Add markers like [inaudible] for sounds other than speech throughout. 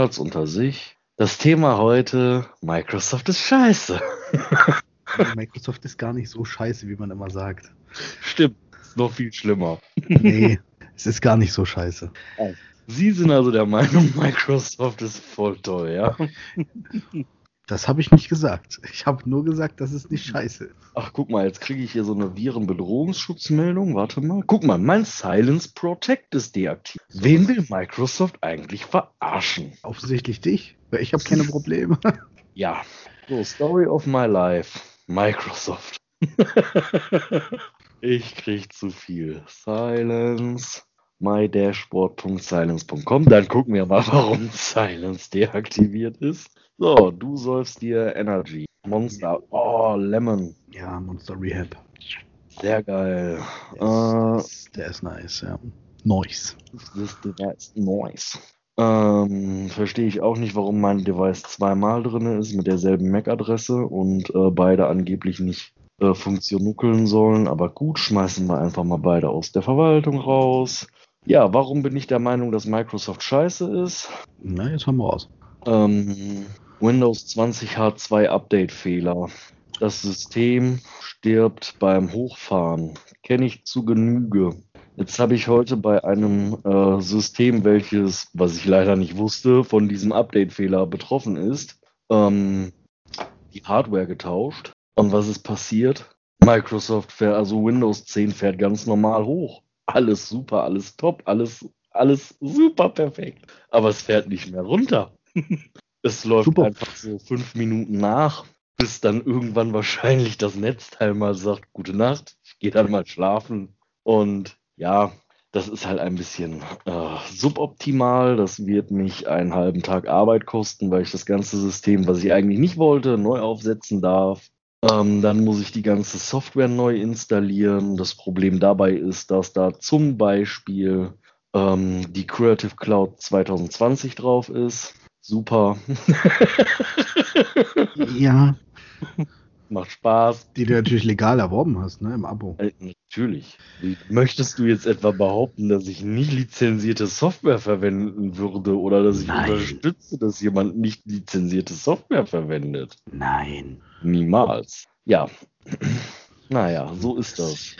Nerds unter sich. Das Thema heute, Microsoft ist scheiße. [laughs] Microsoft ist gar nicht so scheiße, wie man immer sagt. Stimmt, ist noch viel schlimmer. Nee, es ist gar nicht so scheiße. Sie sind also der Meinung, [laughs] Microsoft ist voll toll, ja? [laughs] Das habe ich nicht gesagt. Ich habe nur gesagt, dass es nicht scheiße ist. Ach, guck mal, jetzt kriege ich hier so eine Virenbedrohungsschutzmeldung. Warte mal. Guck mal, mein Silence Protect ist deaktiviert. Wen will Microsoft eigentlich verarschen? Offensichtlich dich, weil ich habe keine [laughs] Probleme. Ja. So, Story of my life. Microsoft. [laughs] ich krieg zu viel. Silence. mydashboard.silence.com. Dann gucken wir mal, [laughs] warum Silence deaktiviert ist. So, du sollst dir Energy. Monster. Oh, Lemon. Ja, Monster Rehab. Sehr geil. Der ist, der ist nice, ja. Noise. This device noise. Ähm, verstehe ich auch nicht, warum mein Device zweimal drin ist mit derselben MAC-Adresse und äh, beide angeblich nicht äh, funktionuckeln sollen. Aber gut, schmeißen wir einfach mal beide aus der Verwaltung raus. Ja, warum bin ich der Meinung, dass Microsoft scheiße ist? Na, jetzt haben wir raus. Ähm, Windows 20 H2 Update-Fehler. Das System stirbt beim Hochfahren. Kenne ich zu Genüge. Jetzt habe ich heute bei einem äh, System, welches, was ich leider nicht wusste, von diesem Update-Fehler betroffen ist, ähm, die Hardware getauscht. Und was ist passiert? Microsoft fährt, also Windows 10 fährt ganz normal hoch. Alles super, alles top, alles, alles super perfekt. Aber es fährt nicht mehr runter. [laughs] es läuft Super. einfach so fünf Minuten nach, bis dann irgendwann wahrscheinlich das Netzteil mal sagt, gute Nacht, ich gehe dann mal schlafen. Und ja, das ist halt ein bisschen äh, suboptimal. Das wird mich einen halben Tag Arbeit kosten, weil ich das ganze System, was ich eigentlich nicht wollte, neu aufsetzen darf. Ähm, dann muss ich die ganze Software neu installieren. Das Problem dabei ist, dass da zum Beispiel ähm, die Creative Cloud 2020 drauf ist. Super. [laughs] Ja, Macht Spaß. die du natürlich legal erworben hast, ne, im Abo. Äh, natürlich. Möchtest du jetzt etwa behaupten, dass ich nicht lizenzierte Software verwenden würde oder dass ich Nein. unterstütze, dass jemand nicht lizenzierte Software verwendet? Nein. Niemals. Ja. Naja, so ist das.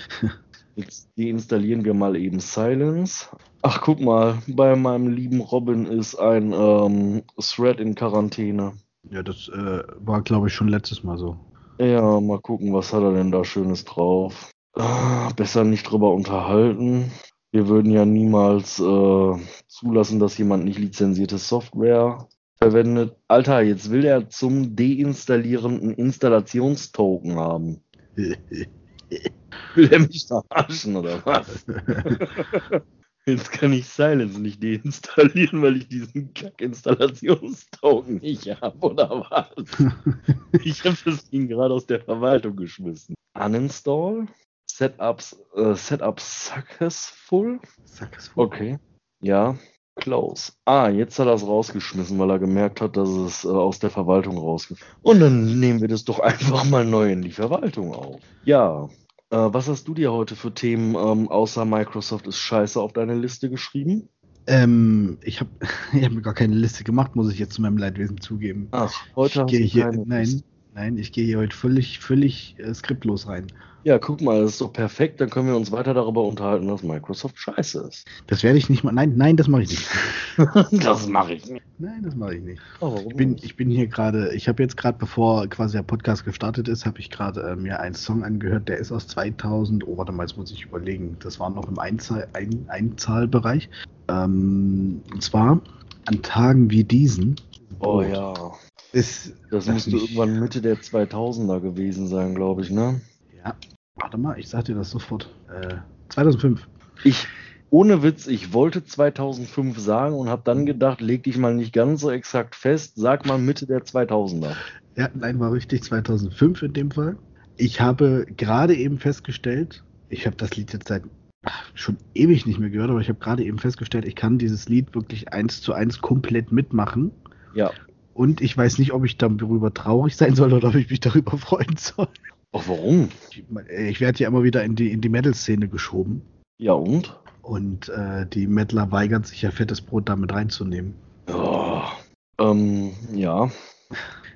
Jetzt deinstallieren wir mal eben Silence. Ach, guck mal, bei meinem lieben Robin ist ein ähm, Thread in Quarantäne. Ja, das äh, war, glaube ich, schon letztes Mal so. Ja, mal gucken, was hat er denn da Schönes drauf. Ah, besser nicht drüber unterhalten. Wir würden ja niemals äh, zulassen, dass jemand nicht lizenzierte Software verwendet. Alter, jetzt will er zum Deinstallieren einen Installationstoken haben. [laughs] Will er mich verarschen oder was? [laughs] Jetzt kann ich Silence nicht deinstallieren, weil ich diesen Kack-Installationstoken nicht habe, oder was? [laughs] Ich habe das Ding gerade aus der Verwaltung geschmissen. Uninstall? Setups, äh, Setup successful? Wohl. Okay. Ja. Close. Ah, jetzt hat er es rausgeschmissen, weil er gemerkt hat, dass es äh, aus der Verwaltung rausgeschmissen Und dann nehmen wir das doch einfach mal neu in die Verwaltung auf. Ja. Äh, was hast du dir heute für Themen ähm, außer Microsoft ist scheiße auf deine Liste geschrieben? Ähm, ich habe [laughs] ich hab mir gar keine Liste gemacht, muss ich jetzt zu meinem Leidwesen zugeben. Ach, heute ich hast du hier, keine nein, nein, ich gehe hier heute völlig, völlig äh, skriptlos rein. Ja, guck mal, das ist doch perfekt. Dann können wir uns weiter darüber unterhalten, dass Microsoft scheiße ist. Das werde ich nicht mal. Nein, nein, das mache ich nicht. [laughs] das mache ich nicht. Nein, das mache ich nicht. Oh, Ich bin, ich bin hier gerade, ich habe jetzt gerade, bevor quasi der Podcast gestartet ist, habe ich gerade äh, mir einen Song angehört, der ist aus 2000. Oh, warte mal, jetzt muss ich überlegen. Das war noch im Einzahl, ein, Einzahlbereich. Ähm, und zwar an Tagen wie diesen. oh ja. Ist, Das müsste irgendwann Mitte der 2000er gewesen sein, glaube ich, ne? Ja, warte mal, ich sag dir das sofort. Äh, 2005. Ich, ohne Witz, ich wollte 2005 sagen und habe dann gedacht, leg dich mal nicht ganz so exakt fest, sag mal Mitte der 2000er. Ja, nein, war richtig, 2005 in dem Fall. Ich habe gerade eben festgestellt, ich habe das Lied jetzt seit ach, schon ewig nicht mehr gehört, aber ich habe gerade eben festgestellt, ich kann dieses Lied wirklich eins zu eins komplett mitmachen. Ja. Und ich weiß nicht, ob ich darüber traurig sein soll oder ob ich mich darüber [laughs] freuen soll. Ach, warum? Ich, ich werde ja immer wieder in die, in die Metal-Szene geschoben. Ja und? Und äh, die Mettler weigern sich ja fettes Brot damit reinzunehmen. Oh, ähm, ja,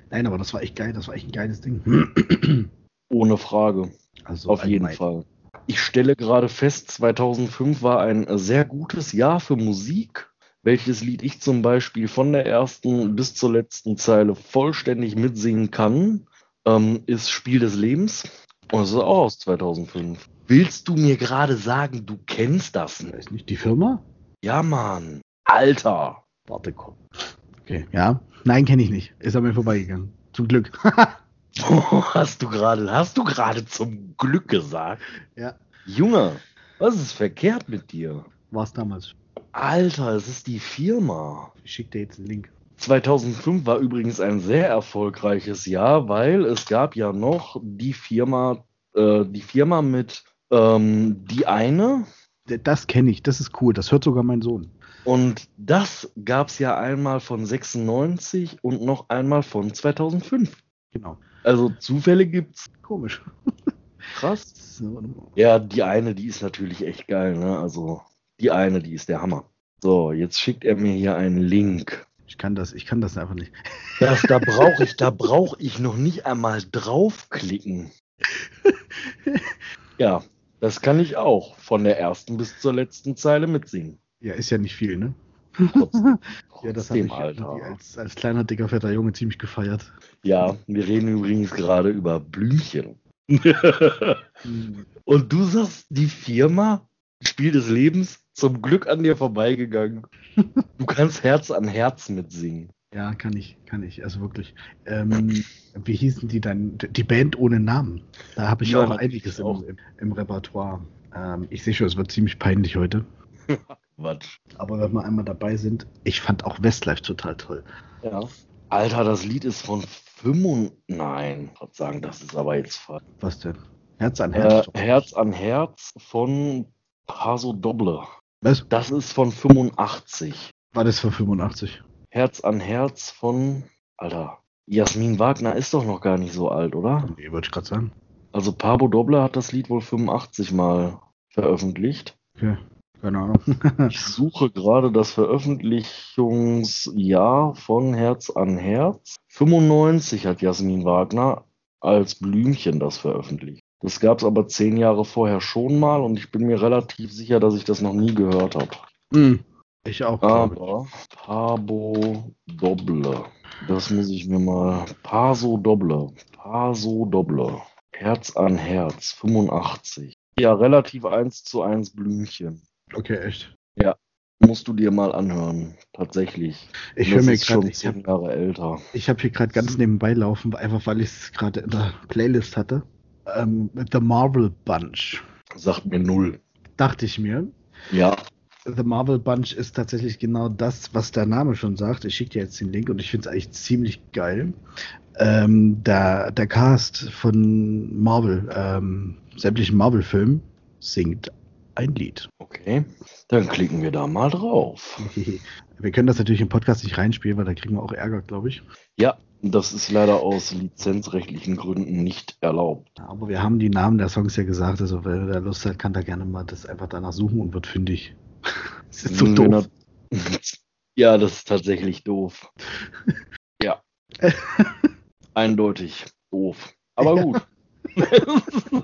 Nein, aber das war echt geil, das war echt ein geiles Ding. ohne Frage. Also Auf jeden allgemein. Fall. Ich stelle gerade fest, 2005 war ein sehr gutes Jahr für Musik. Welches Lied ich zum Beispiel von der ersten bis zur letzten Zeile vollständig mitsingen kann, ähm, ist Spiel des Lebens. Und das ist auch aus 2005. Willst du mir gerade sagen, du kennst das Ich nicht? weiß nicht, die Firma? Ja, Mann. Alter. Warte, komm. Okay, ja. Nein, kenne ich nicht. Ist an mir vorbeigegangen. Zum Glück. [laughs] Hast du gerade, hast du gerade zum Glück gesagt? ja, Junge, was ist verkehrt mit dir? war es damals. Alter, es ist die Firma. Ich schicke dir jetzt einen Link. 2005 war übrigens ein sehr erfolgreiches Jahr, weil es gab ja noch die Firma, äh, die Firma mit ähm, die eine Das kenne ich, das ist cool. Das hört sogar mein Sohn. und das gab es ja einmal von 96 und noch einmal von 2005. Genau. Also Zufälle gibt's. Komisch. Krass. Ja, die eine, die ist natürlich echt geil, ne? Also die eine, die ist der Hammer. So, jetzt schickt er mir hier einen Link. Ich kann das, ich kann das einfach nicht. Das, da [laughs] brauche ich, da brauche ich noch nicht einmal draufklicken. [laughs] Ja, das kann ich auch von der ersten bis zur letzten Zeile mitsingen. Ja, ist ja nicht viel, ne? Trotzdem, [laughs] Ja, das habe ich als, als kleiner, dicker, fetter Junge ziemlich gefeiert. Ja, wir reden übrigens gerade über Blümchen. Und du sagst, die Firma, Spiel des Lebens, zum Glück an dir vorbeigegangen. Du kannst Herz an Herz mitsingen. Ja, kann ich, kann ich, also wirklich. Ähm, wie hießen die dann? Die Band ohne Namen. Da habe ich Ja, auch einiges auch. Im, im, Repertoire. Ähm, ich sehe schon, es wird ziemlich peinlich heute. [laughs] Quatsch. Aber wenn wir einmal dabei sind, ich fand auch Westlife total toll. Ja. Alter, das Lied ist von 5. Nein, ich sagen, das ist aber jetzt falsch. Was denn? Herz an Äh, Herz. Herz an Herz von Paso Doble. Was? Das ist von 85. War das für 85? Herz an Herz von. Alter, Jasmin Wagner ist doch noch gar nicht so alt, oder? Nee, wollte ich gerade sagen. Also Pablo Doble hat das Lied wohl 85 Mal veröffentlicht. Okay, keine Ahnung. [laughs] Ich suche gerade das Veröffentlichungsjahr von Herz an Herz. 95 hat Jasmin Wagner als Blümchen das veröffentlicht. Das gab es aber zehn Jahre vorher schon mal und ich bin mir relativ sicher, dass ich das noch nie gehört habe. Hm, ich auch, glaube ich. Aber Pabo Doble. Das muss ich mir mal. Paso Doble. Paso Doble. Herz an Herz. 85. Ja, relativ eins zu eins Blümchen. Okay, echt. Musst du dir mal anhören. Tatsächlich. Ich höre mir gerade, ich habe zehn Jahre älter. ich hab hier gerade ganz nebenbei laufen, einfach weil ich es gerade in der Playlist hatte. Ähm, The Marvel Bunch. Sagt mir null. Dachte ich mir. Ja. The Marvel Bunch ist tatsächlich genau das, was der Name schon sagt. Ich schicke dir jetzt den Link und ich finde es eigentlich ziemlich geil. Ähm, der, der Cast von Marvel, ähm, sämtlichen Marvel-Filmen, singt ein Lied. Okay. Dann klicken wir da mal drauf. [laughs] Wir können das natürlich im Podcast nicht reinspielen, weil da kriegen wir auch Ärger, glaube ich. Ja, das ist leider aus lizenzrechtlichen Gründen nicht erlaubt. Aber wir haben die Namen der Songs ja gesagt, also wer da Lust hat, kann da gerne mal das einfach danach suchen und wird fündig. [laughs] Das ist so Wenn doof. er- [laughs] Ja, das ist tatsächlich doof. Ja. [laughs] Eindeutig doof. Aber Ja. gut.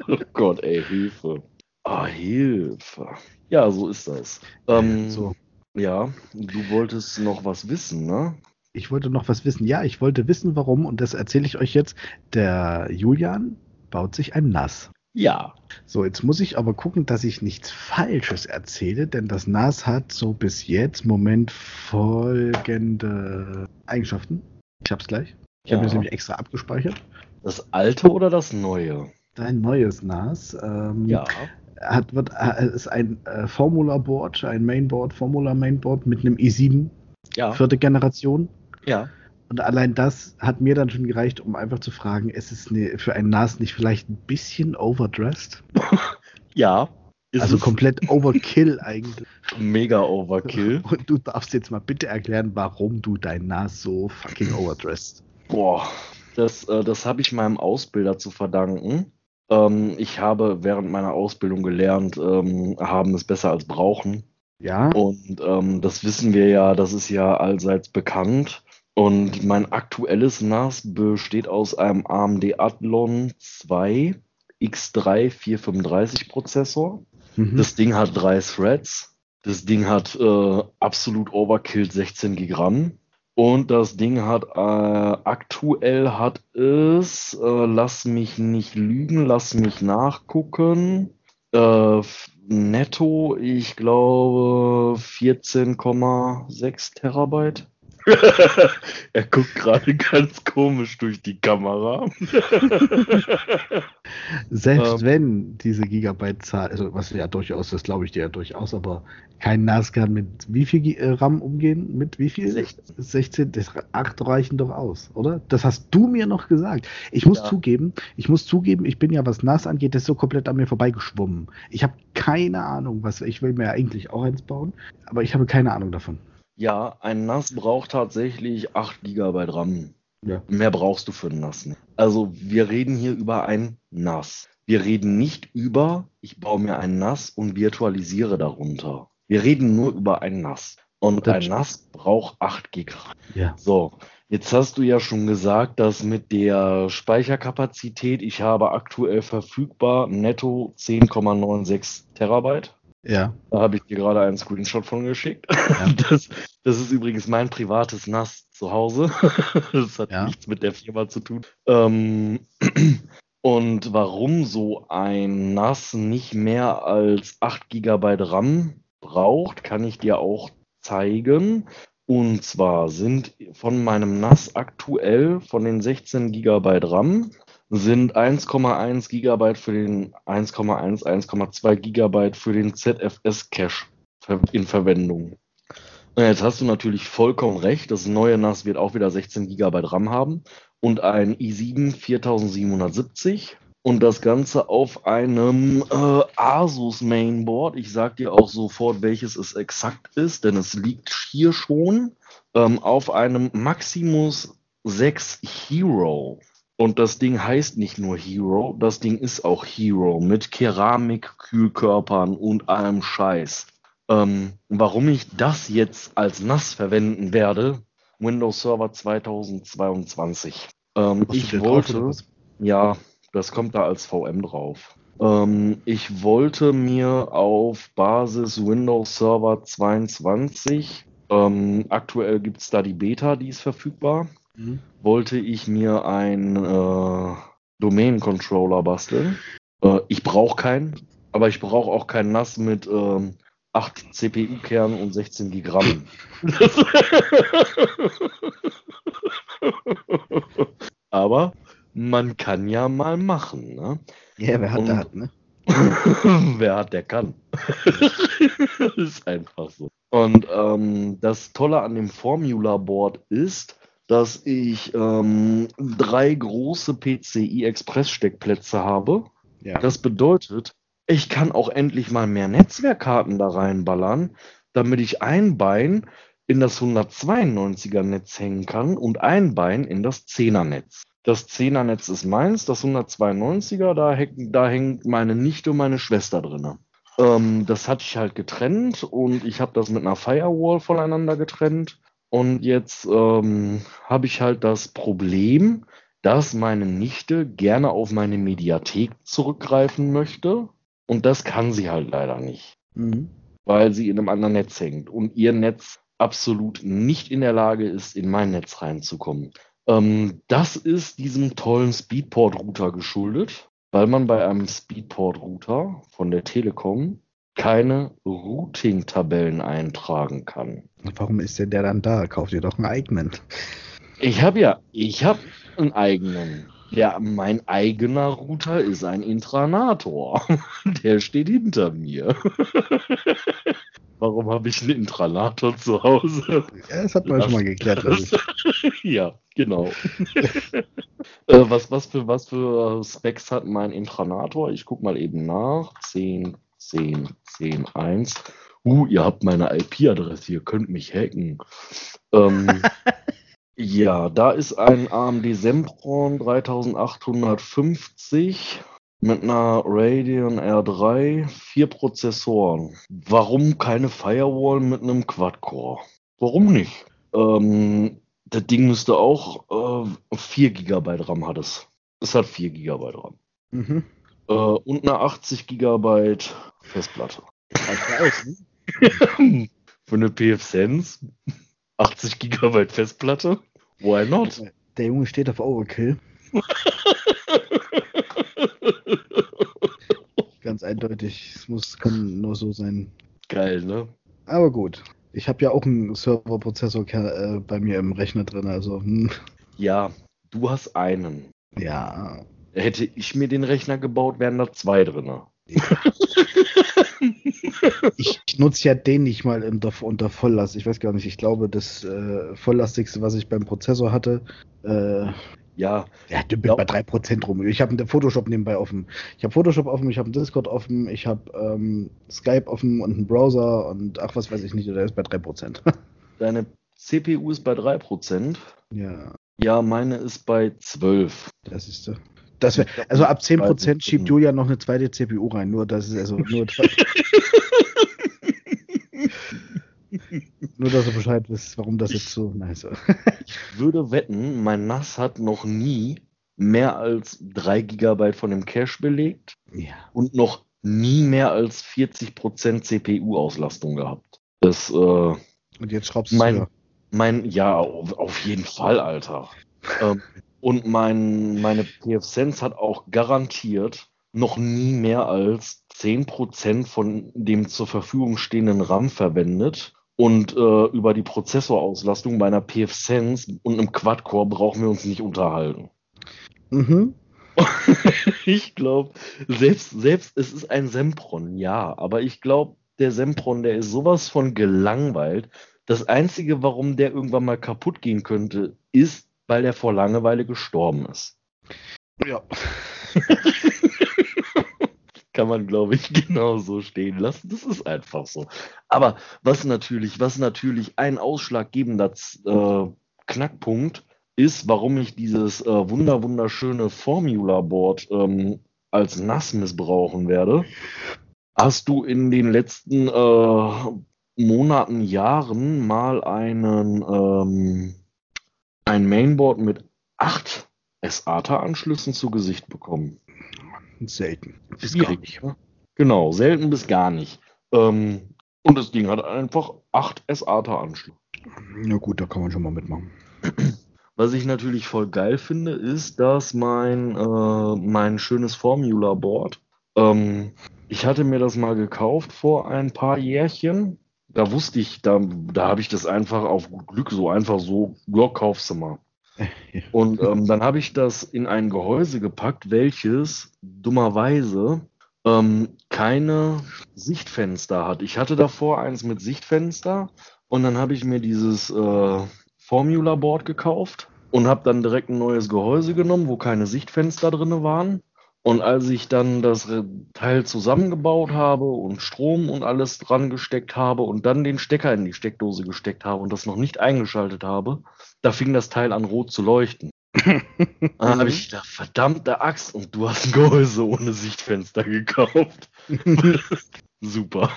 oh Gott, ey, Hilfe. Ah, Hilfe. Ja, so ist das. Ähm, So. Ja, du wolltest noch was wissen, ne? Ich wollte noch was wissen. Ja, ich wollte wissen, warum, und das erzähle ich euch jetzt. Der Julian baut sich ein NAS. Ja. So, jetzt muss ich aber gucken, dass ich nichts Falsches erzähle, denn das NAS hat so bis jetzt, Moment, folgende Eigenschaften. Ich hab's gleich. Ich habe Ja. mir das nämlich extra abgespeichert. Das alte oder das neue? Dein neues NAS ähm, Ja. hat, wird, äh, ist ein äh, Formula-Board, ein Mainboard, Formula-Mainboard mit einem i7, Ja. vierte Generation. Ja. Und allein das hat mir dann schon gereicht, um einfach zu fragen, ist es ne, für ein NAS nicht vielleicht ein bisschen overdressed? [laughs] Ja. Ist also es komplett Overkill eigentlich. mega Overkill. [laughs] Und du darfst jetzt mal bitte erklären, warum du dein NAS so fucking overdressed. Boah, das, äh, das habe ich meinem Ausbilder zu verdanken. Ähm, ich habe während meiner Ausbildung gelernt, ähm, haben es besser als brauchen. Ja. Und ähm, das wissen wir ja, das ist ja allseits bekannt. Und mein aktuelles NAS besteht aus einem AMD Athlon 2 X3 435 Prozessor. Mhm. Das Ding hat drei Threads. Das Ding hat äh, absolut Overkill 16 Gigramm. Und das Ding hat äh, aktuell hat es, äh, lass mich nicht lügen, lass mich nachgucken. Äh, netto, ich glaube 14,6 Terabyte. [laughs] er guckt gerade ganz komisch durch die Kamera. [laughs] Selbst Ähm. wenn diese Gigabyte-Zahl, also was ja durchaus, das glaube ich dir ja durchaus, aber kein NAS kann mit wie viel äh, RAM umgehen? Mit wie viel? 16. 16, das 8 reichen doch aus, oder? Das hast du mir noch gesagt. Ich muss Ja. zugeben, ich muss zugeben, ich bin ja, was NAS angeht, das ist so komplett an mir vorbeigeschwommen. Ich habe keine Ahnung, was, ich will mir ja eigentlich auch eins bauen, aber ich habe keine Ahnung davon. Ja, ein NAS braucht tatsächlich 8 GB RAM. Ja. Mehr brauchst du für ein NAS nicht. Also wir reden hier über ein NAS. Wir reden nicht über, ich baue mir ein NAS und virtualisiere darunter. Wir reden nur über ein NAS. Und ein NAS braucht 8 GB. Ja. So, jetzt hast du ja schon gesagt, dass mit der Speicherkapazität, ich habe aktuell verfügbar netto 10,96 Terabyte. Ja. Da habe ich dir gerade einen Screenshot von geschickt. Ja. [laughs] Das, das ist übrigens mein privates NAS zu Hause. [laughs] Das hat Ja. nichts mit der Firma zu tun. Ähm, [clears throat] und warum so ein NAS nicht mehr als 8 GB RAM braucht, kann ich dir auch zeigen. Und zwar sind von meinem NAS aktuell von den 16 GB RAM sind 1,1 GB für den 1,1, 1,2 GB für den ZFS-Cache in Verwendung. Und Jetzt hast du natürlich vollkommen recht. Das neue NAS wird auch wieder 16 GB RAM haben und ein i7 4770 und das Ganze auf einem äh, Asus Mainboard. Ich sag dir auch sofort, welches es exakt ist, denn es liegt hier schon ähm, auf einem Maximus 6 Hero. Und das Ding heißt nicht nur Hero, das Ding ist auch Hero mit Keramik-Kühlkörpern und allem Scheiß. Ähm, warum ich das jetzt als NAS verwenden werde, Windows Server 2022. Ähm, ich drauf wollte, was? ja, das kommt da als VM drauf. Ähm, ich wollte mir auf Basis Windows Server 22, ähm, aktuell gibt es da die Beta, die ist verfügbar, Mhm. wollte ich mir einen äh, Domain-Controller basteln. Äh, ich brauche keinen, aber ich brauche auch kein NAS mit ähm, 8 CPU-Kernen und 16 Gigramm. [laughs] aber man kann ja mal machen, ne? Ja, wer hat, Und- der hat, ne? [laughs] Wer hat, der kann. [laughs] ist einfach so. Und ähm, das Tolle an dem Formula Board ist, dass ich ähm, drei große PCI Express Steckplätze habe. Ja. Das bedeutet, ich kann auch endlich mal mehr Netzwerkkarten da reinballern, damit ich ein Bein in das 192er Netz hängen kann und ein Bein in das 10er Netz. Das 10er Netz ist meins, das 192er, da, häng, da hängt meine Nichte und meine Schwester drin. Ähm, das hatte ich halt getrennt und ich habe das mit einer Firewall voneinander getrennt. Und jetzt ähm, habe ich halt das Problem, dass meine Nichte gerne auf meine Mediathek zurückgreifen möchte. Und das kann sie halt leider nicht, Mhm. weil sie in einem anderen Netz hängt und ihr Netz absolut nicht in der Lage ist, in mein Netz reinzukommen. Ähm, das ist diesem tollen Speedport-Router geschuldet, weil man bei einem Speedport-Router von der Telekom keine Routing-Tabellen eintragen kann. Warum ist denn der dann da? Kauf dir doch einen eigenen. Ich habe ja, ich habe einen eigenen. Ja, mein eigener Router ist ein Intranator. [laughs] Der steht hinter mir. [laughs] Warum habe ich einen Intranator zu Hause? Ja, das hat man schon mal geklärt. ich. [laughs] ja, genau. äh, was, was, für, was für Specs hat mein Intranator? Ich gucke mal eben nach. 10, 10, 10, 1. Uh, ihr habt meine IP-Adresse, ihr könnt mich hacken. Ähm, [laughs] ja, da ist ein AMD Sempron 3850 mit einer Radeon R3, vier Prozessoren. Warum keine Firewall mit einem Quad-Core? Warum nicht? Ähm, das Ding müsste auch äh, 4 GB RAM hat es. Es hat 4 GB RAM. Mhm. Äh, und eine 80 GB Festplatte. Aus, [laughs] ne? Für eine PF-Sense 80 GB Festplatte? Why not? Der Junge steht auf Overkill. [laughs] Ganz eindeutig. Es muss, kann nur so sein. Geil, ne? Aber gut. Ich habe ja auch einen Serverprozessor äh, bei mir im Rechner drin. Also, hm, Ja, du hast einen. ja. Hätte ich mir den Rechner gebaut, wären da zwei drin. [laughs] Ich nutze ja den nicht mal unter, Volllast. Ich weiß gar nicht. Ich glaube, das äh, volllastigste, was ich beim Prozessor hatte, äh, Ja, ja, dümpelt bei 3% rum. Ich habe Photoshop nebenbei offen. Ich habe Photoshop offen, ich habe Discord offen, ich habe ähm, Skype offen und einen Browser und ach, was weiß ich nicht, der ist bei 3%. [laughs] deine CPU ist bei 3%. ja, Ja, meine ist bei 12. das ist so. Das wär, also ab 10% schiebt Julia noch eine zweite CPU rein. Nur das ist also nur, [laughs] [laughs] nur dass er Bescheid wisst, warum das jetzt so nice ist. Ich würde wetten, mein NAS hat noch nie mehr als 3 GB von dem Cache belegt Ja. und noch nie mehr als 40% CPU-Auslastung gehabt. Das, äh, Und jetzt schraubst du Mein- höher. mein, ja, auf, auf jeden Fall, Alter. ähm, und mein, meine PF-Sense hat auch garantiert noch nie mehr als 10% von dem zur Verfügung stehenden RAM verwendet. Und äh, über die Prozessorauslastung bei einer PF-Sense und einem Quad-Core brauchen wir uns nicht unterhalten. Mhm. [laughs] Ich glaube, selbst, selbst, es ist ein Sempron, ja, aber ich glaube, der Sempron, der ist sowas von gelangweilt. Das Einzige, warum der irgendwann mal kaputt gehen könnte, ist, weil der vor Langeweile gestorben ist. Ja. [laughs] Kann man, glaube ich, genau so stehen lassen. Das ist einfach so. Aber was natürlich, was natürlich ein ausschlaggebender äh, Knackpunkt ist, warum ich dieses äh, wunder wunderschöne Formula Board ähm, als nass missbrauchen werde. Hast du in den letzten äh, Monaten, Jahren mal einen ähm, ein Mainboard mit acht SATA-Anschlüssen zu Gesicht bekommen? Selten. Bis gar nicht. ne? Genau, selten bis gar nicht. Ähm, und das Ding hat einfach acht SATA-Anschlüsse. Na gut, da kann man schon mal mitmachen. [clears throat] Was ich natürlich voll geil finde, ist, dass mein, äh, mein schönes Formula-Board, ähm, ich hatte mir das mal gekauft vor ein paar Jährchen. Da wusste ich, da, da habe ich das einfach auf Glück so einfach so, ja, kaufst du mal. [laughs] Und ähm, dann habe ich das in ein Gehäuse gepackt, welches dummerweise ähm, keine Sichtfenster hat. Ich hatte davor eins mit Sichtfenster und dann habe ich mir dieses äh, Formula Board gekauft und habe dann direkt ein neues Gehäuse genommen, wo keine Sichtfenster drin waren. Und als ich dann das Teil zusammengebaut habe und Strom und alles dran gesteckt habe und dann den Stecker in die Steckdose gesteckt habe und das noch nicht eingeschaltet habe, da fing das Teil an rot zu leuchten. [laughs] Dann habe ich gedacht, verdammte Axt, und du hast ein Gehäuse ohne Sichtfenster gekauft. [laughs] Super.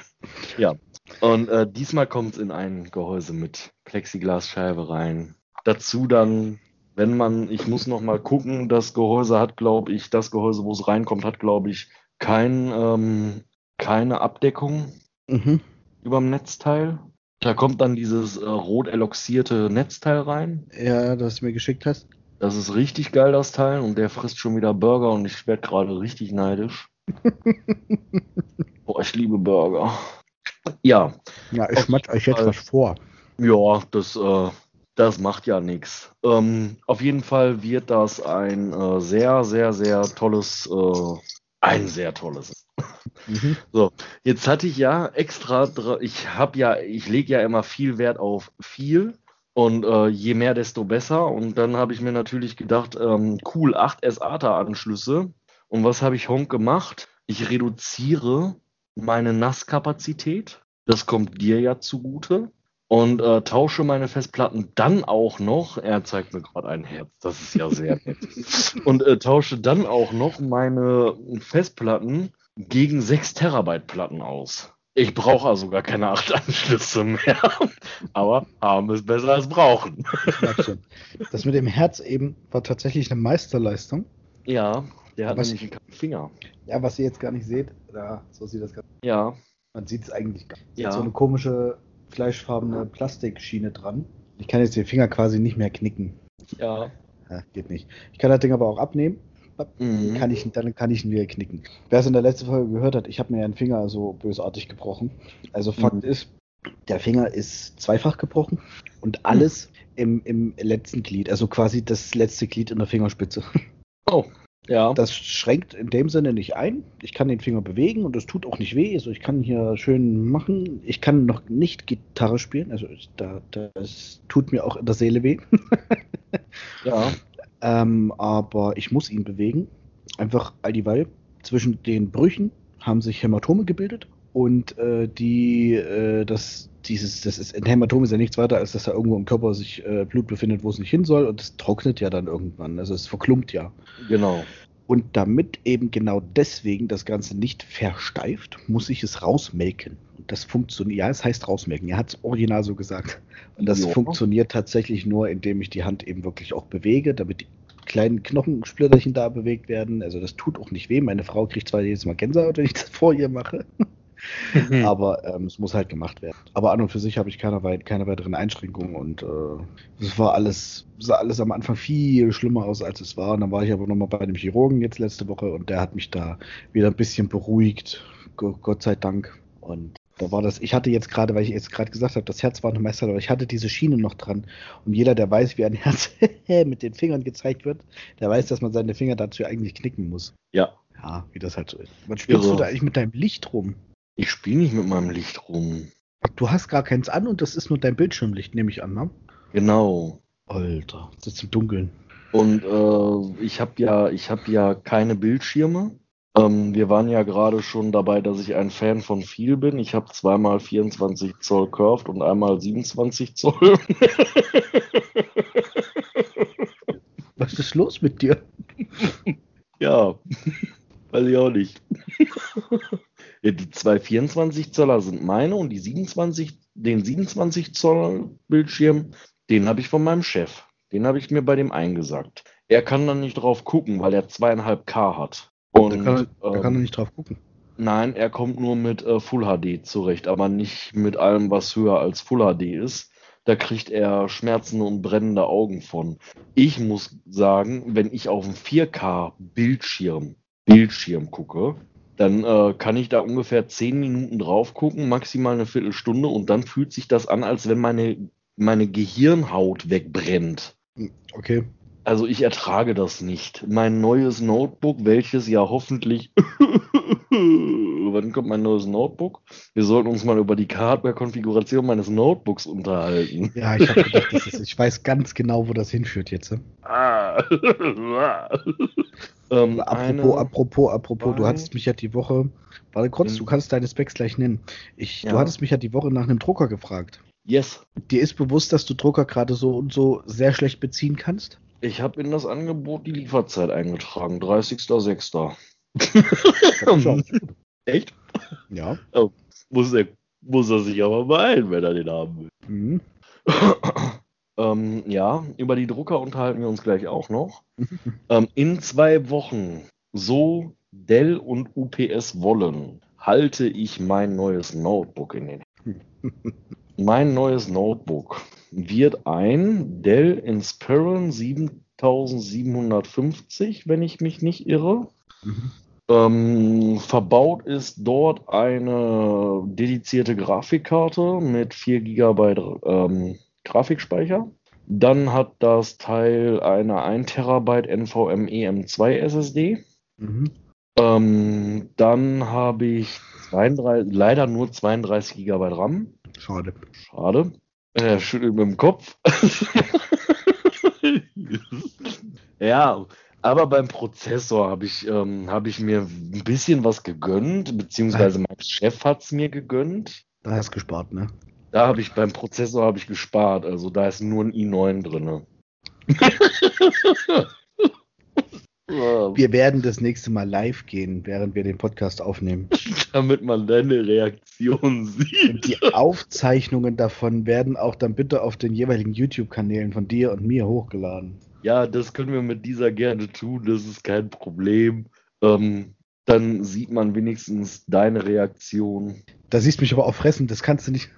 Ja. Und äh, diesmal kommt es in ein Gehäuse mit Plexiglasscheibe rein. Dazu dann, wenn man, ich muss noch mal gucken, das Gehäuse hat, glaube ich, das Gehäuse, wo es reinkommt, hat, glaube ich, kein, ähm, keine Abdeckung Mhm. über dem Netzteil. Da kommt dann dieses äh, rot eloxierte Netzteil rein. Ja, das du mir geschickt hast. Das ist richtig geil, das Teil. Und der frisst schon wieder Burger und ich werde gerade richtig neidisch. [laughs] Boah, ich liebe Burger. Ja, Ja, ich Auf schmatz jeden euch jetzt was vor. ja, das, äh, das macht ja nichts. Ähm, auf jeden Fall wird das ein äh, sehr, sehr, sehr tolles, äh, ein sehr tolles. Mhm. [laughs] Jetzt hatte ich ja extra, ich habe ja, ich lege ja immer viel Wert auf viel und äh, je mehr, desto besser. Und dann habe ich mir natürlich gedacht, ähm, cool, 8 SATA-Anschlüsse. Und was habe ich Honk gemacht? Ich reduziere meine NAS-Kapazität. Das kommt dir ja zugute. Und äh, tausche meine Festplatten dann auch noch, er zeigt mir gerade ein Herz, das ist ja sehr nett, [laughs] und äh, tausche dann auch noch meine Festplatten gegen 6 Terabyte Platten aus. Ich brauche also gar keine 8 Anschlüsse mehr. [laughs] Aber haben ist besser als brauchen. Das mit dem Herz eben war tatsächlich eine Meisterleistung. Ja, der hat Was- nämlich einen Finger. Ja, was ihr jetzt gar nicht seht, da, so sieht das nicht. Ja, Man sieht es eigentlich gar nicht. Ja. so eine komische fleischfarbene Plastikschiene dran. Ich kann jetzt den Finger quasi nicht mehr knicken. ja. Ja, geht nicht. Ich kann das Ding aber auch abnehmen. Mhm. Kann ich, dann kann ich ihn wieder knicken. Wer es in der letzten Folge gehört hat, ich habe mir ja einen Finger so bösartig gebrochen. Also Fakt Mhm. ist, der Finger ist zweifach gebrochen und alles im, im letzten Glied, also quasi das letzte Glied in der Fingerspitze. Oh, ja. Das schränkt in dem Sinne nicht ein. Ich kann den Finger bewegen und es tut auch nicht weh. Also ich kann hier schön machen. Ich kann noch nicht Gitarre spielen. Also da, das tut mir auch in der Seele weh. [laughs] ja. Ähm, aber ich muss ihn bewegen. Einfach all dieweil. Zwischen den Brüchen haben sich Hämatome gebildet. Und äh, die, äh, das, dieses, das ist, ein Hämatom ist ja nichts weiter, als dass da irgendwo im Körper sich äh, Blut befindet, wo es nicht hin soll. Und es trocknet ja dann irgendwann. Also es verklumpt ja. Genau. Und damit eben genau deswegen das Ganze nicht versteift, muss ich es rausmelken. Und das funktioniert, ja, es heißt rausmelken. Er hat es original so gesagt. Und das Ja. funktioniert tatsächlich nur, indem ich die Hand eben wirklich auch bewege, damit die kleinen Knochensplitterchen da bewegt werden. Also das tut auch nicht weh. Meine Frau kriegt zwar jedes Mal Gänsehaut, wenn ich das vor ihr mache, Mhm. aber ähm, es muss halt gemacht werden. Aber an und für sich habe ich keine, wei- keine weiteren Einschränkungen und äh, es war alles, sah alles am Anfang viel schlimmer aus, als es war. Und dann war ich aber nochmal bei einem Chirurgen jetzt letzte Woche und der hat mich da wieder ein bisschen beruhigt. Go- Gott sei Dank. Und da war das, ich hatte jetzt gerade, weil ich jetzt gerade gesagt habe, das Herz war eine Meister, aber ich hatte diese Schiene noch dran. Und jeder, der weiß, wie ein [laughs] Herz [laughs] mit den Fingern gezeigt wird, der weiß, dass man seine Finger dazu eigentlich knicken muss. Ja. Ja, wie das halt so ist. Was spielst Irre. du da eigentlich mit deinem Licht rum? Ich spiele nicht mit meinem Licht rum. Du hast gar keins an und das ist nur dein Bildschirmlicht, nehme ich an, ne? Genau. Alter, sitzt im Dunkeln. Und äh, ich habe ja, ich habe ja keine Bildschirme. Ähm, wir waren ja gerade schon dabei, dass ich ein Fan von viel bin. Ich habe zweimal 24 Zoll Curved und einmal 27 Zoll. [laughs] Was ist los mit dir? ja, weiß ich auch nicht. [laughs] ja, die zwei 24 Zöller sind meine und die 27, den 27 Zoll Bildschirm, den habe ich von meinem Chef. Den habe ich mir bei dem eingesagt. Er kann dann nicht drauf gucken, weil er zweieinhalb K hat. Und, Da kann, er, da kann er ähm, nicht drauf gucken. Nein, er kommt nur mit äh, Full HD zurecht, aber nicht mit allem, was höher als Full HD ist. Da kriegt er schmerzende und brennende Augen von. Ich muss sagen, wenn ich auf einen 4K Bildschirm, Bildschirm gucke, dann äh, kann ich da ungefähr 10 Minuten drauf gucken, maximal eine Viertelstunde und dann fühlt sich das an, als wenn meine, meine Gehirnhaut wegbrennt. Okay. Also ich ertrage das nicht. Mein neues Notebook, welches ja hoffentlich... [laughs] Wann kommt mein neues Notebook? Wir sollten uns mal über die Hardware-Konfiguration meines Notebooks unterhalten. Ja, ich habe gedacht, das ist, ich weiß ganz genau, wo das hinführt jetzt. ne? [laughs] Ah. [laughs] ähm, Apropos, eine, apropos, apropos, du zwei- hattest mich ja die Woche, warte kurz, Mhm. du kannst deine Specs gleich nennen. Ich, Du Ja. hattest mich ja die Woche nach einem Drucker gefragt. yes, Dir ist bewusst, dass du Drucker gerade so und so sehr schlecht beziehen kannst? ich habe in das Angebot die Lieferzeit eingetragen, 30.06. [laughs] Schau. Echt? Ja. Muss er, muss er sich aber beeilen, wenn er den haben will. Mhm. [laughs] ähm, ja, über die Drucker unterhalten wir uns gleich auch noch. [laughs] ähm, in zwei Wochen, so Dell und UPS wollen, halte ich mein neues Notebook in den Händen. Mein neues Notebook wird ein Dell Inspiron 7750, wenn ich mich nicht irre. Mhm. Ähm, verbaut ist dort eine dedizierte Grafikkarte mit 4 GB ähm, Grafikspeicher. Dann hat das Teil eine 1 TB NVMe M2 SSD. Mhm. Ähm, dann habe ich 32, leider nur 32 GB RAM. Schade. Schade. Er schüttelt mit dem Kopf. [laughs] ja, aber beim Prozessor habe ich, ähm, habe ich mir ein bisschen was gegönnt, beziehungsweise mein Chef hat es mir gegönnt. Da hast du gespart, ne? Da habe ich beim Prozessor habe ich gespart, also da ist nur ein i9 drin. Wir werden das nächste Mal live gehen, während wir den Podcast aufnehmen. [laughs] Damit man deine Reaktion sieht. Und die Aufzeichnungen davon werden auch dann bitte auf den jeweiligen YouTube-Kanälen von dir und mir hochgeladen. Ja, das können wir mit dieser gerne tun, das ist kein Problem. Ähm, dann sieht man wenigstens deine Reaktion. Da siehst du mich aber auch fressen, das kannst du nicht.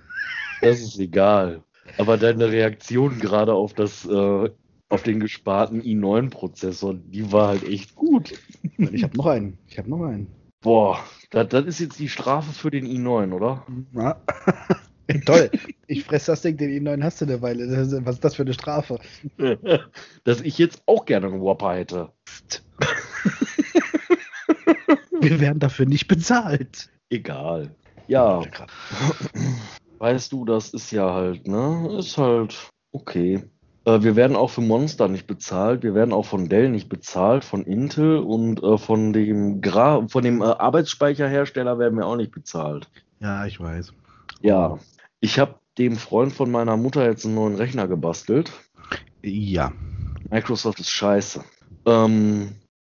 Das ist egal. Aber deine Reaktion gerade auf das, äh, auf den gesparten i9-Prozessor, die war halt echt gut. Ich habe noch einen. Ich habe noch einen. Boah, das, das ist jetzt die Strafe für den i9, oder? Ja. [laughs] Toll. Ich fresse das Ding, den i9 hast du eine Weile. Was ist das für eine Strafe? [laughs] Dass ich jetzt auch gerne einen Whopper hätte. Wir werden dafür nicht bezahlt. Egal. Ja. Weißt du, das ist ja halt, ne? Ist halt okay. Äh, wir werden auch für Monster nicht bezahlt. Wir werden auch von Dell nicht bezahlt, von Intel und äh, von dem, Gra von dem äh, Arbeitsspeicherhersteller werden wir auch nicht bezahlt. Ja, ich weiß. Ja. Ich habe dem Freund von meiner Mutter jetzt einen neuen Rechner gebastelt. Ja. Microsoft ist scheiße. Ähm. [laughs]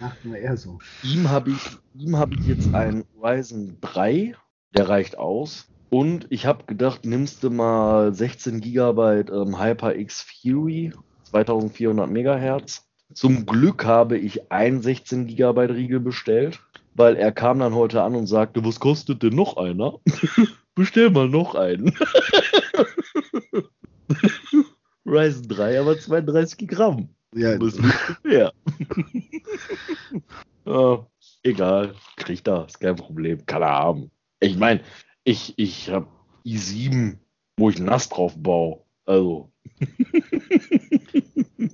Ach, nur eher so. Ihm habe ich, ihm hab ich jetzt einen Ryzen 3, der reicht aus. Und ich habe gedacht, nimmst du mal 16 GB ähm, HyperX Fury, 2400 MHz. Zum Glück habe ich ein 16 GB Riegel bestellt, weil er kam dann heute an und sagte, was kostet denn noch einer? [laughs] Bestell mal noch einen. [laughs] Ryzen 3, aber 32 Gramm. Ja, Das ist [laughs] ja, egal, kriegt er, ist kein Problem, kann er haben. Ich meine, ich, ich habe i7, wo ich nass drauf baue. Also, [laughs]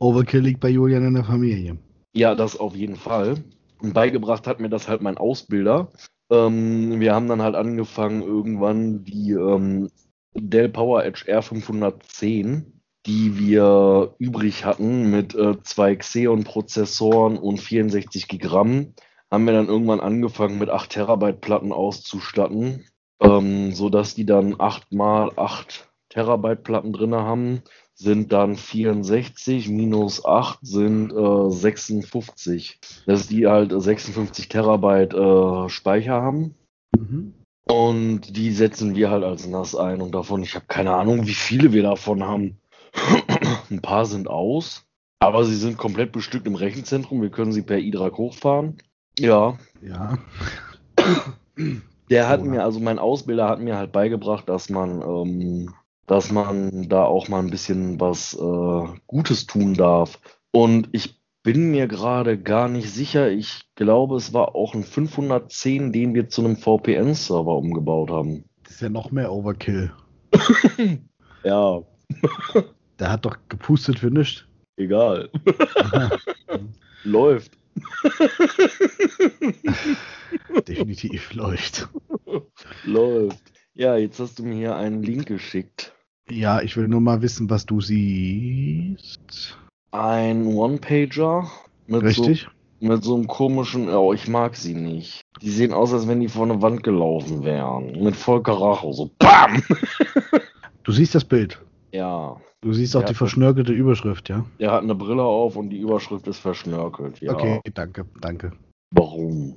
Overkill liegt bei Julian in der Familie. ja, das auf jeden Fall. Und beigebracht hat mir das halt mein Ausbilder. Ähm, wir haben dann halt angefangen, irgendwann die ähm, Dell PowerEdge R510, die wir übrig hatten, mit äh, zwei Xeon-Prozessoren und 64 Gigramm, haben wir dann irgendwann angefangen, mit 8 Terabyte Platten auszustatten, ähm, sodass die dann 8 mal 8 Terabyte Platten drin haben, sind dann 64 minus 8 sind äh, 56. Dass die halt 56 Terabyte äh, Speicher haben. Mhm. Und die setzen wir halt als NAS ein. Und davon, ich habe keine Ahnung, wie viele wir davon haben. [clears throat] Ein paar sind aus, aber sie sind komplett bestückt im Rechenzentrum. Wir können sie per iDRAC hochfahren. Ja, Ja. der hat Oder? mir, also mein Ausbilder hat mir halt beigebracht, dass man, ähm, dass man da auch mal ein bisschen was äh, Gutes tun darf. Und ich bin mir gerade gar nicht sicher. Ich glaube, es war auch ein 510, den wir zu einem VPN-Server umgebaut haben. Das ist ja noch mehr Overkill. [laughs] Ja, Der hat doch gepustet für nichts. egal. [laughs] Läuft. [laughs] Definitiv läuft. Läuft. Ja, jetzt hast du mir hier einen Link geschickt. Ja, ich will nur mal wissen, was du siehst. Ein One-Pager mit so Richtig? Mit so einem komischen, oh, ich mag sie nicht. Die sehen aus, als wenn die vor eine Wand gelaufen wären. Mit Volker Rache, so BAM! [laughs] Du siehst das Bild. Ja, Du siehst auch Ja. die verschnörkelte Überschrift, ja? der hat eine Brille auf und die Überschrift ist verschnörkelt. Ja, Okay, danke, danke. warum?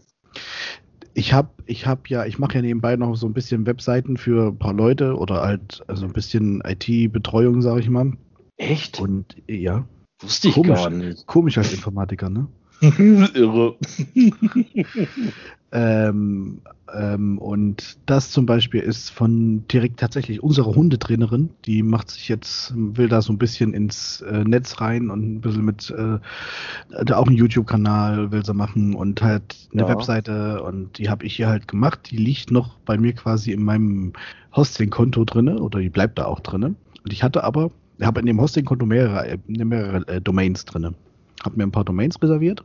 Ich habe ich hab ja, ich mache ja nebenbei noch so ein bisschen Webseiten für ein paar Leute oder halt also ein bisschen IT-Betreuung, sage ich mal. Echt? Und ja, Wusste ich komisch. gar nicht. komisch als Informatiker, ne? [laughs] Irre. [laughs] Ähm, ähm, und das zum Beispiel ist von direkt tatsächlich unserer Hundetrainerin. Die macht sich jetzt, will da so ein bisschen ins äh, Netz rein und ein bisschen mit äh, da auch einen YouTube-Kanal will sie machen und halt eine Ja. Webseite und die habe ich hier halt gemacht. Die liegt noch bei mir quasi in meinem Hosting-Konto drinne oder die bleibt da auch drinne. Und ich hatte aber, ich habe in dem Hosting-Konto mehrere, äh, mehrere äh, Domains drinne. Habe mir ein paar Domains reserviert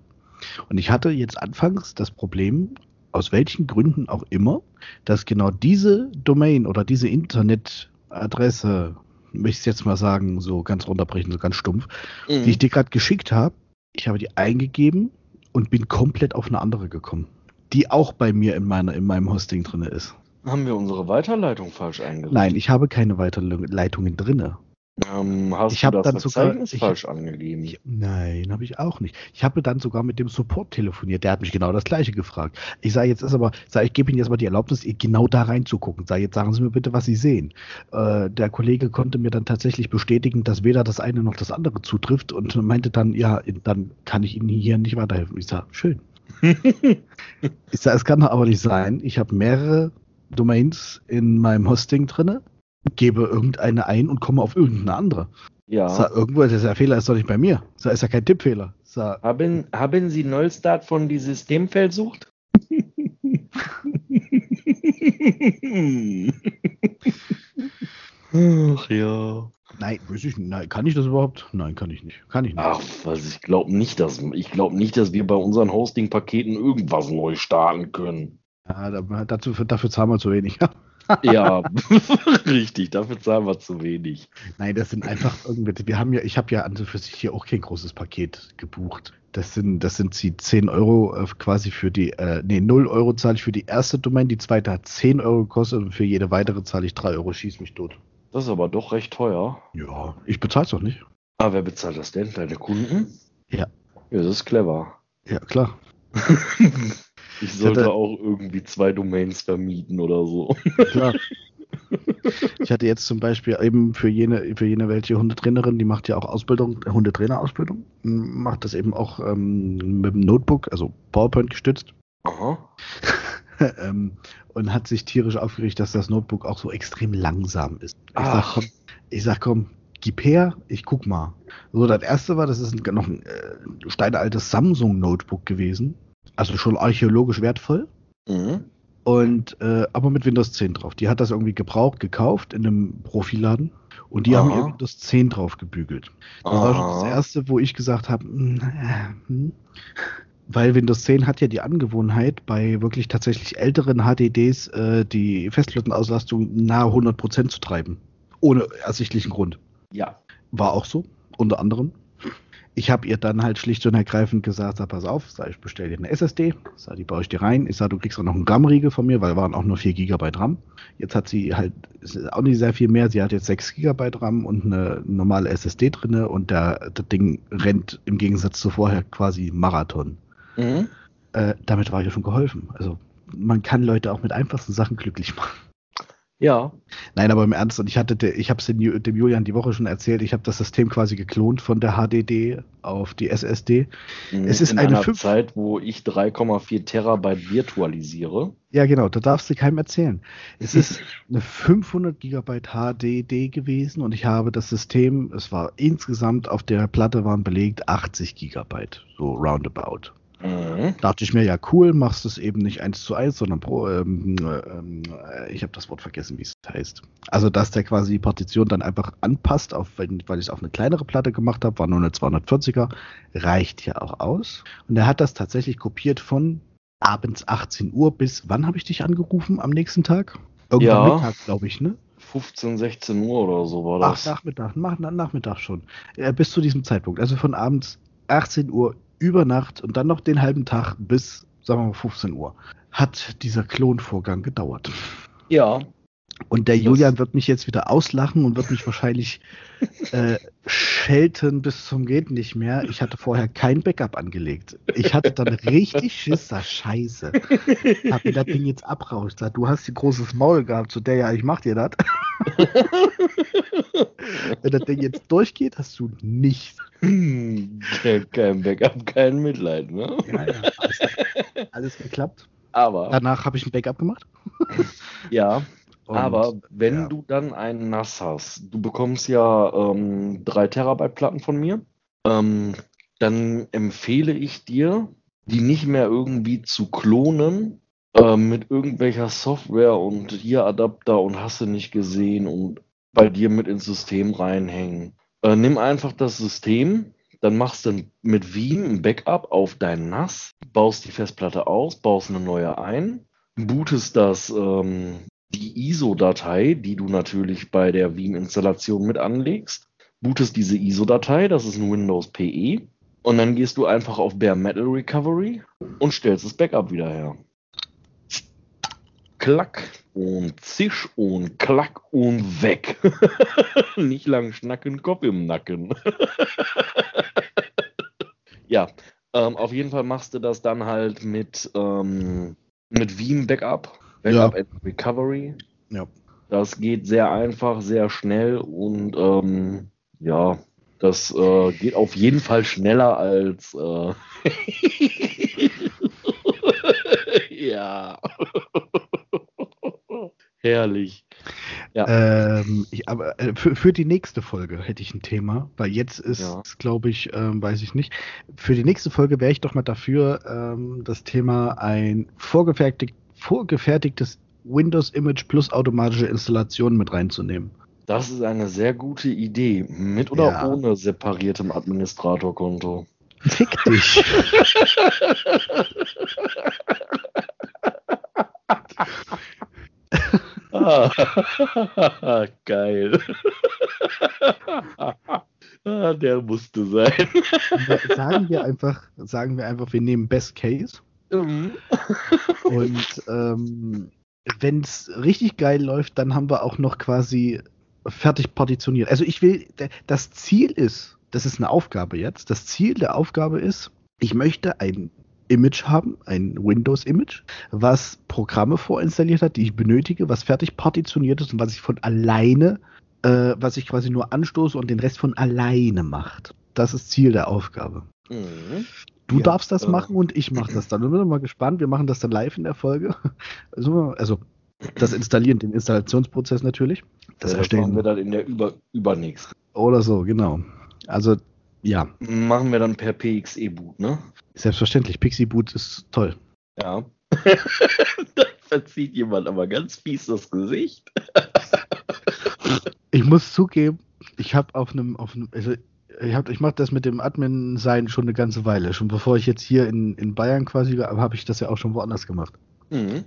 und ich hatte jetzt anfangs das Problem, aus welchen Gründen auch immer, dass genau diese Domain oder diese Internetadresse, möchte ich jetzt mal sagen, so ganz runterbrechen, so ganz stumpf, die ich dir gerade geschickt habe, ich habe die eingegeben und bin komplett auf eine andere gekommen, die auch bei mir in, meiner, in meinem Hosting drin ist. Haben wir unsere Weiterleitung falsch eingerichtet? Nein, ich habe keine Weiterleitungen drinne. Ähm, hast Ich das dann sogar- ich- falsch angegeben? Ich, nein, habe ich auch nicht. Ich habe dann sogar mit dem Support telefoniert. Der hat mich genau das gleiche gefragt. Ich sage jetzt ist aber, sag, ich gebe Ihnen jetzt mal die Erlaubnis, genau da reinzugucken. Sag, jetzt sagen Sie mir bitte, was Sie sehen. Äh, der Kollege konnte mir dann tatsächlich bestätigen, dass weder das eine noch das andere zutrifft und meinte dann, ja, dann kann ich Ihnen hier nicht weiterhelfen. Ich sage, schön. [laughs] Ich sage, es kann aber nicht sein. Ich habe mehrere Domains in meinem Hosting drinne, gebe irgendeine ein und komme auf irgendeine andere. ja. Sag, irgendwo ist der Fehler ist doch nicht bei mir. Sag, ist ja kein Tippfehler. Sag, Haben, haben Sie Nullstart von die Systemfeld sucht? [laughs] Ach ja. nein, weiß ich nicht. Nein, kann ich das überhaupt? Nein, kann ich nicht. Kann ich nicht. Ach, was, ich glaube nicht, dass ich glaube nicht, dass wir bei unseren Hosting-Paketen irgendwas neu starten können. Ja, da, dazu, dafür zahlen wir zu wenig. [laughs] Ja, [laughs] richtig, dafür zahlen wir zu wenig. Nein, das sind einfach irgendwelche. Wir haben ja, ich habe ja an und für sich hier auch kein großes Paket gebucht. Das sind, das sind die 10 Euro äh, quasi für die, äh, nee, 0 Euro zahle ich für die erste Domain, die zweite hat 10 Euro gekostet und für jede weitere zahle ich 3 Euro, schieß mich tot. Das ist aber doch recht teuer. Ja, ich bezahle es doch nicht. Aber wer bezahlt das denn? Deine Kunden? Ja. Ja, das ist clever. Ja, klar. [laughs] Ich sollte hatte- auch irgendwie zwei Domains vermieten oder so. Klar. [laughs] Ich hatte jetzt zum Beispiel eben für jene, für jene welche Hundetrainerin, die macht ja auch Ausbildung, Hundetrainerausbildung, macht das eben auch ähm, mit dem Notebook, also PowerPoint gestützt. Aha. [laughs] ähm, und hat sich tierisch aufgeregt, dass das Notebook auch so extrem langsam ist. Ich sag, Ach. komm, ich sag, komm, gib her, ich guck mal. So, das erste war, das ist ein, noch ein äh, steinaltes Samsung-Notebook gewesen. Also schon archäologisch wertvoll. Mhm. Und äh, aber mit Windows 10 drauf. Die hat das irgendwie gebraucht, gekauft in einem Profiladen und die haben Aha. ihr Windows 10 drauf gebügelt. Das war schon das Aha. erste, wo ich gesagt habe, hm, hm. weil Windows 10 hat ja die Angewohnheit, bei wirklich tatsächlich älteren HDDs äh, die Festplattenauslastung nahe 100% zu treiben. Ohne ersichtlichen Grund. Ja. War auch so, unter anderem. Ich habe ihr dann halt schlicht und ergreifend gesagt, sag, pass auf, sag, ich bestelle dir eine SSD, sag, die baue ich dir rein. Ich sag, du kriegst auch noch einen RAM-Riegel von mir, weil waren auch nur 4 GB RAM. Jetzt hat sie halt ist auch nicht sehr viel mehr. Sie hat jetzt 6 GB RAM und eine normale SSD drinne und der, das Ding rennt im Gegensatz zu vorher quasi Marathon. Mhm. Äh, damit war ihr schon geholfen. Also man kann Leute auch mit einfachsten Sachen glücklich machen. Ja. Nein, aber im Ernst, und ich hatte, ich habe es dem, Ju- dem Julian die Woche schon erzählt, ich habe das System quasi geklont von der HDD auf die SSD. Es ist In eine einer Zeit, wo ich 3,4 Terabyte virtualisiere. Ja, genau, da darfst du keinem erzählen. Es ist [laughs] eine 500 Gigabyte HDD gewesen und ich habe das System, es war insgesamt auf der Platte waren belegt 80 Gigabyte, so roundabout. Mhm. Dachte ich mir, ja cool, machst es eben nicht eins zu eins, sondern pro, ähm, ähm, äh, ich habe das Wort vergessen, wie es heißt. Also, dass der quasi die Partition dann einfach anpasst, auf, weil ich es auf eine kleinere Platte gemacht habe, war nur eine 240er, reicht ja auch aus. Und er hat das tatsächlich kopiert von abends 18 Uhr bis, wann habe ich dich angerufen am nächsten Tag? Irgendwann Ja. Mittag, glaube ich, ne? 15, 16 Uhr oder so war Ach, das. Nachmittag, nach, nach, Nachmittag schon. Äh, bis zu diesem Zeitpunkt. Also von abends 18 Uhr über Nacht und dann noch den halben Tag bis, sagen wir mal, 15 Uhr. Hat dieser Klonvorgang gedauert. Ja. Und der Julian wird mich jetzt wieder auslachen und wird mich wahrscheinlich [laughs] äh, schelten bis zum geht nicht mehr. Ich hatte vorher kein Backup angelegt. Ich hatte dann richtig Schiss, sag, scheiße. Hab mir das Ding jetzt abrauscht. Sag, du hast ein großes Maul gehabt, zu der ja, ich mach dir das. [laughs] Wenn das Ding jetzt durchgeht, hast du nichts. Hm, kein, kein Backup, kein Mitleid, ne? Ja, ja, alles, alles geklappt. Aber, Danach habe ich ein Backup gemacht. ja, Und, aber wenn ja. du dann einen NAS hast, du bekommst ja ähm, 3 Terabyte Platten von mir, ähm, dann empfehle ich dir, die nicht mehr irgendwie zu klonen äh, mit irgendwelcher Software und hier Adapter und hast du nicht gesehen und bei dir mit ins System reinhängen. Äh, nimm einfach das System, dann machst du mit Veeam ein Backup auf dein NAS, baust die Festplatte aus, baust eine neue ein, bootest das, ähm, die ISO-Datei, die du natürlich bei der Veeam-Installation mit anlegst, bootest diese ISO-Datei, das ist ein Windows PE, und dann gehst du einfach auf Bare Metal Recovery und stellst das Backup wieder her. klack und zisch und klack und weg. [laughs] Nicht lang schnacken, Kopf im Nacken. [laughs] ja, ähm, auf jeden Fall machst du das dann halt mit, ähm, mit Veeam Backup, Backup Ja. and Recovery. Ja. Das geht sehr einfach, sehr schnell und ähm, ja, das äh, geht auf jeden Fall schneller als äh, [laughs] ja. [laughs] Herrlich. Ähm, ich, aber äh, für, für die nächste Folge hätte ich ein Thema, weil jetzt ist, Ja. glaube ich, ähm, weiß ich nicht. Für die nächste Folge wäre ich doch mal dafür, ähm, das Thema ein vorgefertigt, vorgefertigtes Windows-Image plus automatische Installation mit reinzunehmen. Das ist eine sehr gute Idee. Mit oder Ja. ohne separiertem Administratorkonto? Fick [laughs] dich. Ah, [laughs] Geil. [laughs] ah, der musste sein. sagen wir einfach, sagen wir einfach, wir nehmen Best Case Mhm. und ähm, wenn es richtig geil läuft, dann haben wir auch noch quasi fertig partitioniert. Also ich will, das Ziel ist, das ist eine Aufgabe jetzt, das Ziel der Aufgabe ist, ich möchte ein Image haben, ein Windows-Image, was Programme vorinstalliert hat, die ich benötige, was fertig partitioniert ist und was ich von alleine, äh, was ich quasi nur anstoße und den Rest von alleine macht. Das ist Ziel der Aufgabe. Mhm. Du Ja, darfst das äh, machen und ich mache das dann. Und wir sind mal gespannt. Wir machen das dann live in der Folge. [laughs] Also, also das Installieren, den Installationsprozess natürlich. Das Ja, Erstellen. machen wir dann in der über, übernächsten. Oder so, genau. Also, ja, Machen wir dann per PXE-Boot, ne? selbstverständlich. Pixie Boot ist toll. Ja. [laughs] da verzieht jemand aber ganz fies das Gesicht. Ich muss zugeben, ich habe auf einem, auf einem, also ich, hab, ich mache das mit dem Admin-Sein schon eine ganze Weile. Schon bevor ich jetzt hier in, in Bayern quasi war, habe ich das ja auch schon woanders gemacht. Mhm.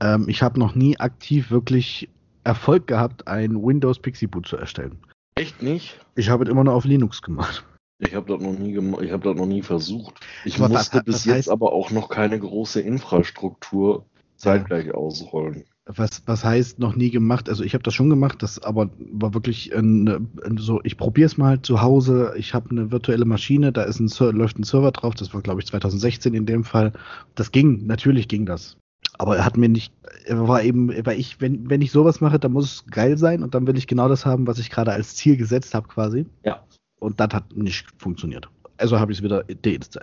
Ähm, ich habe noch nie aktiv wirklich Erfolg gehabt, ein Windows Pixie Boot zu erstellen. Echt nicht? Ich habe es immer noch auf Linux gemacht. Ich habe das noch nie gem- ich habe das noch nie versucht. Ich Aber was musste hat- bis was jetzt heißt- aber auch noch keine große Infrastruktur zeitgleich ausrollen. Was, was heißt noch nie gemacht? Also ich habe das schon gemacht, das aber war wirklich ein, ein, so, ich probiere es mal zu Hause. Ich habe eine virtuelle Maschine, da ist ein läuft ein Server drauf, das war glaube ich 2016 in dem Fall. Das ging, natürlich ging das. Aber er hat mir nicht, er war eben, weil ich, wenn, wenn ich sowas mache, dann muss es geil sein und dann will ich genau das haben, was ich gerade als Ziel gesetzt habe quasi. Ja. Und das hat nicht funktioniert. Also habe ich es wieder.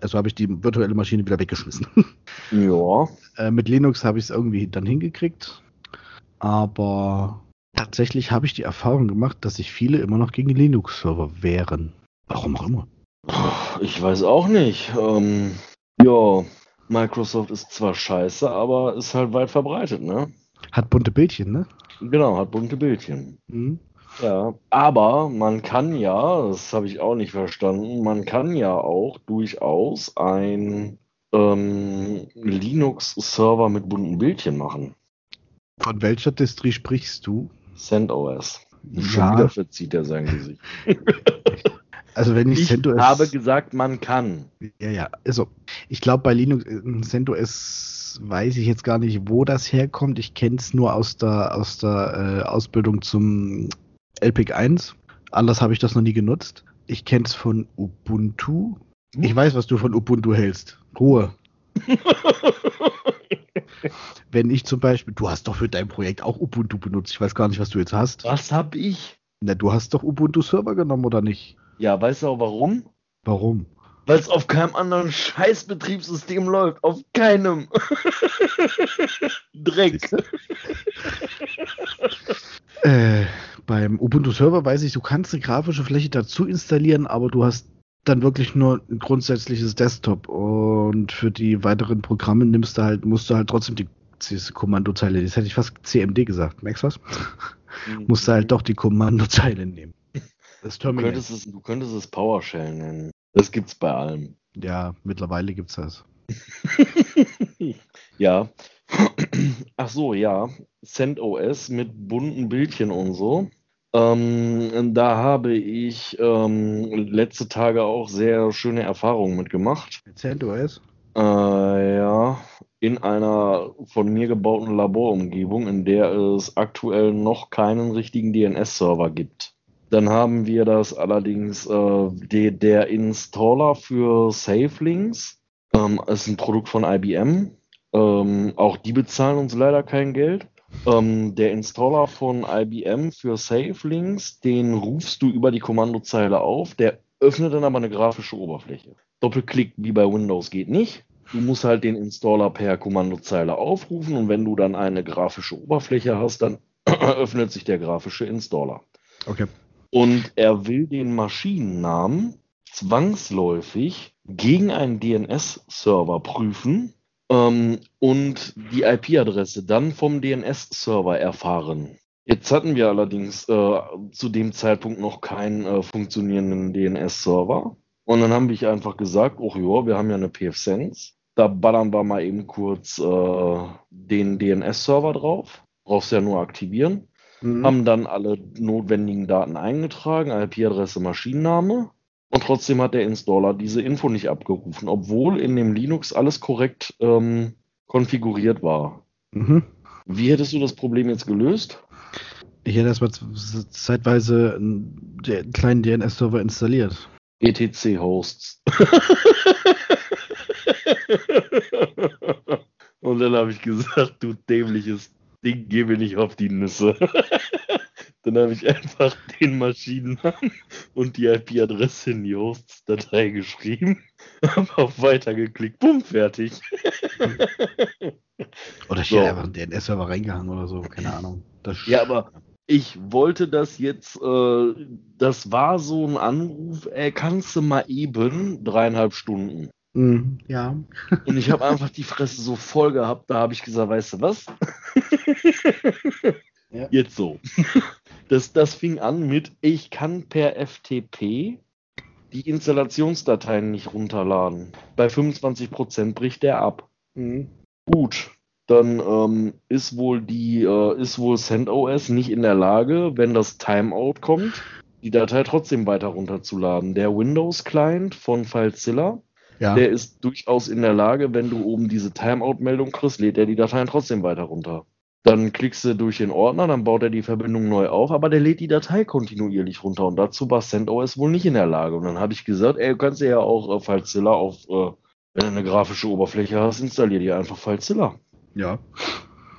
Also habe ich die virtuelle Maschine wieder weggeschmissen. [laughs] Ja. Äh, mit Linux habe ich es irgendwie dann hingekriegt. Aber tatsächlich habe ich die Erfahrung gemacht, dass sich viele immer noch gegen Linux-Server wehren. Warum auch immer. Ich weiß auch nicht. Ähm, ja, Microsoft ist zwar scheiße, aber ist halt weit verbreitet, ne? Hat bunte Bildchen, ne? Genau, hat bunte Bildchen. Mhm. Ja, aber man kann ja, das habe ich auch nicht verstanden, man kann ja auch durchaus ein ähm, Linux-Server mit bunten Bildchen machen. Von welcher Distri sprichst du? CentOS. Ja. wieder verzieht er sein Gesicht. [laughs] Also wenn ich, Ich CentOS habe gesagt, man kann. Ja, ja. Also, ich glaube, bei Linux, äh, CentOS weiß ich jetzt gar nicht, wo das herkommt. Ich kenne es nur aus der, aus der äh, Ausbildung zum LPIC 1. Anders habe ich das noch nie genutzt. Ich kenne es von Ubuntu. Ich weiß, was du von Ubuntu hältst. Ruhe. [laughs] [laughs] Wenn ich zum Beispiel, du hast doch für dein Projekt auch Ubuntu benutzt. Ich weiß gar nicht, was du jetzt hast. Was hab ich? Na, du hast doch Ubuntu Server genommen, oder nicht? Ja, weißt du auch warum? Warum? Weil es auf keinem anderen Scheißbetriebssystem läuft. Auf keinem. [laughs] Dreck. Äh, beim Ubuntu Server weiß ich, du kannst eine grafische Fläche dazu installieren, aber du hast dann wirklich nur ein grundsätzliches Desktop und für die weiteren Programme nimmst du halt, musst du halt trotzdem die diese Kommandozeile, das hätte ich fast CMD gesagt, merkst du was? Musst du halt doch die Kommandozeile nehmen. Das Du Terminal. könntest, es, du könntest es PowerShell nennen. Das gibt's bei allem. Ja, mittlerweile gibt's das. [laughs] ja. Ach so, ja. CentOS mit bunten Bildchen und so. Ähm, da habe ich ähm, letzte Tage auch sehr schöne Erfahrungen mitgemacht. Mit CentOS? Äh, ja. in einer von mir gebauten Laborumgebung, in der es aktuell noch keinen richtigen DNS-Server gibt. Dann haben wir das allerdings, äh, de, der Installer für SafeLinks, ähm, ist ein Produkt von IBM. Ähm, auch die bezahlen uns leider kein Geld. Ähm, der Installer von IBM für SafeLinks, den rufst du über die Kommandozeile auf, der öffnet dann aber eine grafische Oberfläche. Doppelklick wie bei Windows geht nicht. Du musst halt den Installer per Kommandozeile aufrufen und wenn du dann eine grafische Oberfläche hast, dann [clears throat] öffnet sich der grafische Installer. Okay. Und er will den Maschinennamen zwangsläufig gegen einen DNS-Server prüfen ähm, und die IP-Adresse dann vom DNS-Server erfahren. Jetzt hatten wir allerdings äh, zu dem Zeitpunkt noch keinen äh, funktionierenden DNS-Server. Und dann haben wir einfach gesagt, oh ja, wir haben ja eine PFSense. Da ballern wir mal eben kurz äh, den DNS-Server drauf. Brauchst ja nur aktivieren. Mhm. Haben dann alle notwendigen Daten eingetragen, IP-Adresse, Maschinenname. Und trotzdem hat der Installer diese Info nicht abgerufen, obwohl in dem Linux alles korrekt ähm, konfiguriert war. Mhm. Wie hättest du das Problem jetzt gelöst? Ich hätte erstmal zeitweise einen kleinen DNS-Server installiert. ETC-Hosts. [laughs] Und dann habe ich gesagt, du dämliches Ding, geh mir nicht auf die Nüsse. Dann habe ich einfach [laughs] den Maschinennamen und die IP-Adresse in die Hosts-Datei geschrieben, [laughs] habe auf Weiter geklickt, bumm, fertig. [laughs] oder ich so. hätte einfach einen DNS-Server reingehangen oder so, keine Ahnung. Das ja, aber ich wollte das jetzt, äh, das war so ein Anruf, ey, kannst du mal eben dreieinhalb Stunden. Mm, ja. Und ich habe einfach die Fresse so voll gehabt, da habe ich gesagt, weißt du was? ja. Jetzt so. Das, das fing an mit, ich kann per FTP die Installationsdateien nicht runterladen. Bei 25% bricht der ab. Mhm. Gut, dann ähm, ist wohl die, äh, ist wohl CentOS nicht in der Lage, wenn das Timeout kommt, die Datei trotzdem weiter runterzuladen. Der Windows-Client von FileZilla, ja. der ist durchaus in der Lage, wenn du oben diese Timeout-Meldung kriegst, lädt er die Dateien trotzdem weiter runter. Dann klickst du durch den Ordner, dann baut er die Verbindung neu auf, aber der lädt die Datei kontinuierlich runter und dazu war CentOS wohl nicht in der Lage. Und dann habe ich gesagt, ey, du kannst ja auch äh, FileZilla auf, äh, wenn du eine grafische Oberfläche hast, installier dir einfach FileZilla. Ja.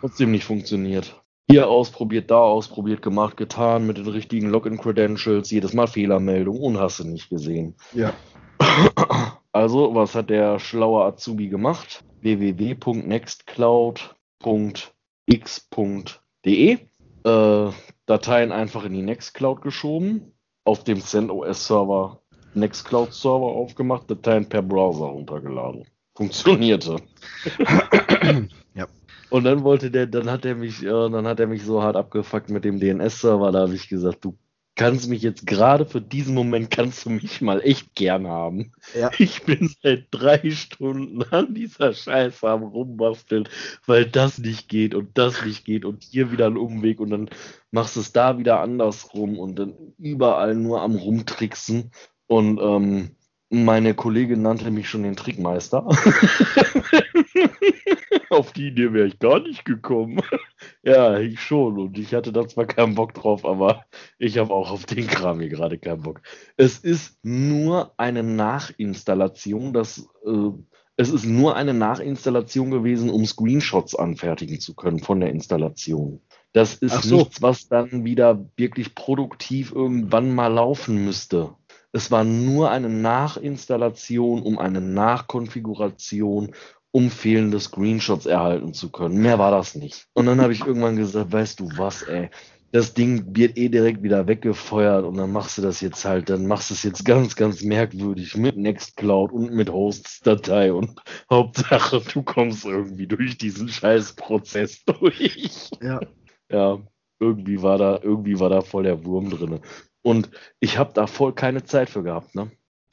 Trotzdem nicht funktioniert. Hier ausprobiert, da ausprobiert, gemacht, getan, mit den richtigen Login-Credentials, jedes Mal Fehlermeldung und hast du nicht gesehen. Ja. Also, was hat der schlaue Azubi gemacht? www.nextcloud.com x.de. Äh, Dateien einfach in die Nextcloud geschoben, auf dem CentOS Server Nextcloud Server aufgemacht, Dateien per Browser runtergeladen. Funktionierte. [coughs] ja. Und dann wollte der, dann hat er mich, äh, dann hat er mich so hart abgefuckt mit dem DNS-Server, da habe ich gesagt, du kannst mich jetzt gerade für diesen Moment kannst du mich mal echt gern haben. Ja. Ich bin seit drei Stunden an dieser Scheiße am rumbasteln, weil das nicht geht und das nicht geht und hier wieder ein Umweg und dann machst du es da wieder andersrum und dann überall nur am rumtricksen und ähm, meine Kollegin nannte mich schon den Trickmeister. [laughs] Auf die Idee wäre ich gar nicht gekommen. [laughs] ja, ich schon. Und ich hatte da zwar keinen Bock drauf, aber ich habe auch auf den Kram hier gerade keinen Bock. Es ist nur eine Nachinstallation. Das, äh, es ist nur eine Nachinstallation gewesen, um Screenshots anfertigen zu können von der Installation. Das ist so. nichts, was dann wieder wirklich produktiv irgendwann mal laufen müsste. Es war nur eine Nachinstallation, um eine Nachkonfiguration, um fehlende Screenshots erhalten zu können. Mehr war das nicht. Und dann habe ich irgendwann gesagt, weißt du was, ey, das Ding wird eh direkt wieder weggefeuert und dann machst du das jetzt halt, dann machst du es jetzt ganz, ganz merkwürdig mit Nextcloud und mit Hosts-Datei und [laughs] Hauptsache, du kommst irgendwie durch diesen scheiß Prozess [laughs] durch. Ja. Ja, irgendwie war da, irgendwie war da voll der Wurm drin. Und ich habe da voll keine Zeit für gehabt, ne?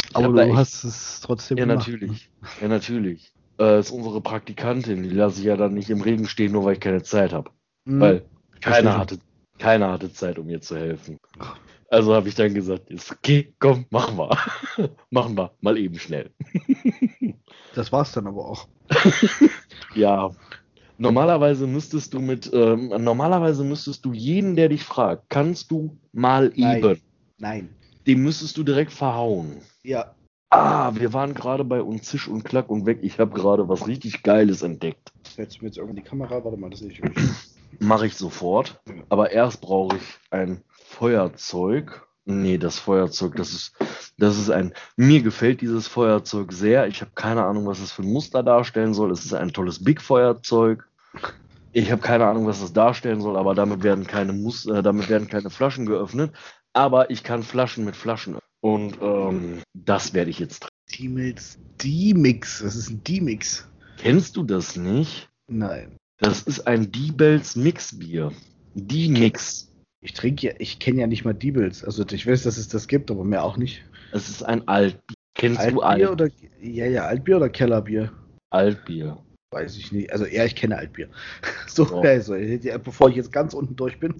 Ich Aber du echt, hast es trotzdem ja, gemacht. Natürlich. Ne? Ja, natürlich. Äh, ist unsere Praktikantin, die lasse ich ja dann nicht im Regen stehen, nur weil ich keine Zeit habe. Mhm. Weil keiner hatte, keiner hatte Zeit, um mir zu helfen. Also habe ich dann gesagt, ist okay, komm, machen wir. [laughs] machen wir, mal eben schnell. [laughs] das war's dann aber auch. [laughs] ja. Normalerweise müsstest du mit, ähm, normalerweise müsstest du jeden, der dich fragt, kannst du mal Nein. eben, Nein. den müsstest du direkt verhauen. Ja. Ah, wir waren gerade bei uns Zisch und Klack und weg. Ich habe gerade was richtig Geiles entdeckt. Hältst du mir jetzt irgendwie die Kamera? Warte mal, das sehe ich [clears throat] Mache ich sofort. Aber erst brauche ich ein Feuerzeug. Nee, das Feuerzeug, das ist, das ist ein. Mir gefällt dieses Feuerzeug sehr. Ich habe keine Ahnung, was es für ein Muster darstellen soll. Es ist ein tolles Big-Feuerzeug. Ich habe keine Ahnung, was es darstellen soll, aber damit werden keine Muster, äh, damit werden keine Flaschen geöffnet. Aber ich kann Flaschen mit Flaschen öffnen. Und ähm, das werde ich jetzt. D-Mix. D-Mix. Was ist ein D-Mix? Kennst du das nicht? Nein. Das ist ein Diebels Mixbier. D-Mix. Ich trinke ja, ich kenne ja nicht mal Diebels. Also ich weiß, dass es das gibt, aber mehr auch nicht. Es ist ein Altbier. Kennst du Altbier Alt oder ja, ja, Altbier oder Kellerbier? Altbier? Weiß ich nicht. Also ja, ich kenne Altbier. [laughs] So, Oh. also, ja, bevor ich jetzt ganz unten durch bin.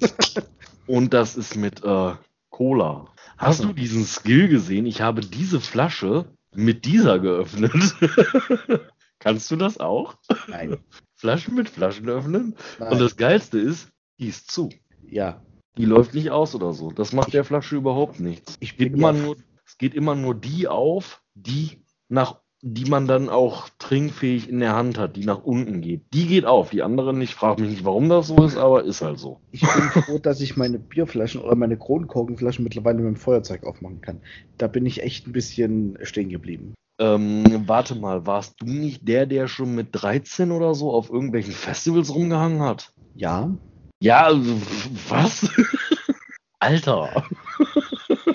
Und das ist mit äh, Cola. Hast du diesen Skill gesehen? Ich habe diese Flasche mit dieser geöffnet. [laughs] Kannst du das auch? Nein. [laughs] Flaschen mit Flaschen öffnen? Nein. Und das Geilste ist, die ist zu. ja. Die läuft nicht aus oder so. Das macht der Flasche überhaupt nichts. Ich Es geht bin immer ja- nur, es geht immer nur die auf, die nach, die man dann auch trinkfähig in der Hand hat, die nach unten geht. Die geht auf, die andere nicht. Frag mich nicht, warum das so ist, aber ist halt so. Ich bin froh, dass ich meine Bierflaschen oder meine Kronkorkenflaschen mittlerweile mit dem Feuerzeug aufmachen kann. Da bin ich echt ein bisschen stehen geblieben. Ähm, warte mal, warst du nicht der, der schon mit 13 oder so auf irgendwelchen Festivals rumgehangen hat? Ja, Ja, also, was? [laughs] Alter.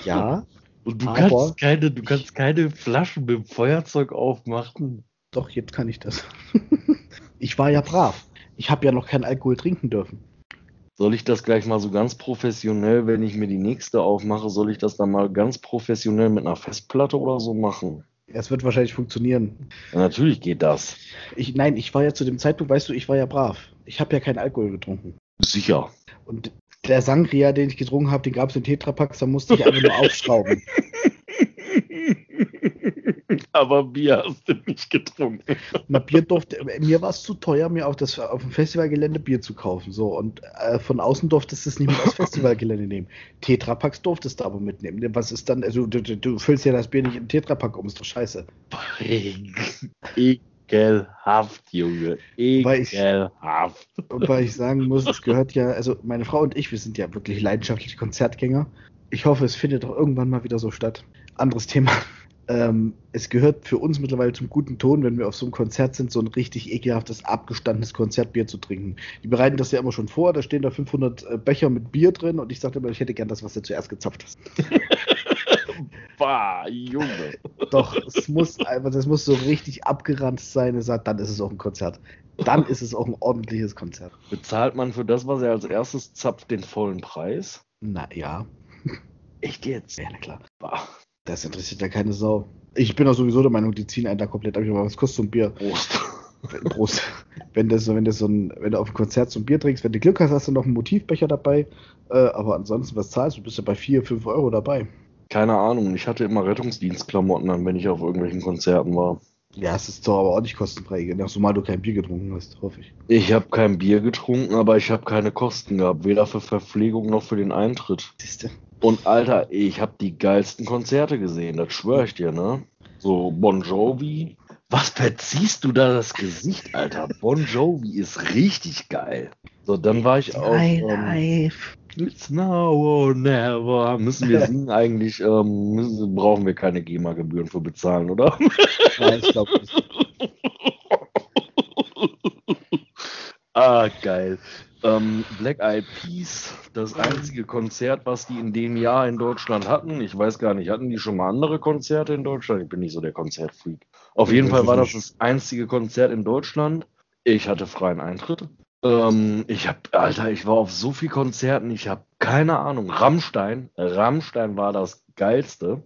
ja, Und du Aber- kannst keine, du kannst keine Flaschen mit dem Feuerzeug aufmachen. doch, jetzt kann ich das. [laughs] ich war ja brav. Ich habe ja noch keinen Alkohol trinken dürfen. Soll ich das gleich mal so ganz professionell, wenn ich mir die nächste aufmache, soll ich das dann mal ganz professionell mit einer Festplatte oder so machen? Es wird wahrscheinlich funktionieren. Ja, natürlich geht das. Ich, nein, ich war ja zu dem Zeitpunkt, weißt du, ich war ja brav. Ich habe ja keinen Alkohol getrunken. Sicher. Und der Sangria, den ich getrunken habe, den gab es in Tetrapacks, da musste ich einfach nur aufschrauben. [laughs] Aber Bier hast du nicht getrunken. Na, Bier durfte, mir war es zu teuer, mir auf, das, auf dem Festivalgelände Bier zu kaufen. So, und äh, von außen durftest du es nicht mit aufs Festivalgelände nehmen. Tetrapacks durftest du aber mitnehmen. Was ist dann, also du, du, du füllst ja das Bier nicht in Tetrapack um, ist doch scheiße. Ekelhaft, Junge. Weil ich- Ekelhaft. Und weil ich sagen muss, es gehört ja, also meine Frau und ich, wir sind ja wirklich leidenschaftliche Konzertgänger. Ich hoffe, es findet auch irgendwann mal wieder so statt. Anderes Thema. [laughs] Ähm, es gehört für uns mittlerweile zum guten Ton, wenn wir auf so einem Konzert sind, so ein richtig ekelhaftes, abgestandenes Konzertbier zu trinken. Die bereiten das ja immer schon vor, da stehen da 500 äh, Becher mit Bier drin und ich sagte immer, ich hätte gern das, was du zuerst gezapft hast. [laughs] Bah, Junge. Doch, es muss einfach, das muss so richtig abgeranzt sein, er sagt, dann ist es auch ein Konzert. Dann ist es auch ein ordentliches Konzert. Bezahlt man für das, was er als erstes zapft, den vollen Preis? Na ja, Echt jetzt? ja, na klar. Bah, Das interessiert ja keine Sau. Ich bin auch sowieso der Meinung, die ziehen einen da komplett ab. Aber was kostet so ein Bier? Prost. Prost. Wenn das, wenn das so ein, wenn du auf einem Konzert so ein Bier trinkst, wenn du Glück hast, hast du noch einen Motivbecher dabei. Äh, aber ansonsten, was zahlst du? Bist du bei 4, 5 Euro dabei. Keine Ahnung, ich hatte immer Rettungsdienstklamotten an, wenn ich auf irgendwelchen Konzerten war. Ja, es ist doch aber auch nicht kostenfrei. Ach, zumal du kein Bier getrunken hast, hoffe ich. Ich habe kein Bier getrunken, aber ich habe keine Kosten gehabt, weder für Verpflegung noch für den Eintritt. Siehste. Und Alter, ich habe die geilsten Konzerte gesehen, das schwöre ich dir, ne? So Bon Jovi. Was verziehst du da das Gesicht, Alter? Bon Jovi ist richtig geil. So, dann war ich auf ähm, life. It's now or never. Müssen wir [laughs] singen eigentlich, ähm, müssen, brauchen wir keine GEMA-Gebühren für bezahlen, oder? Nein, ich glaube nicht. [laughs] Ah, geil. Ähm, Black Eyed Peas, das einzige Konzert, was die in dem Jahr in Deutschland hatten. Ich weiß gar nicht, hatten die schon mal andere Konzerte in Deutschland? Ich bin nicht so der Konzertfreak. Auf jeden Fall war das das einzige Konzert in Deutschland. Ich hatte freien Eintritt. Ähm, ich hab, Alter, ich war auf so viel Konzerten, ich habe keine Ahnung. Rammstein, Rammstein war das geilste.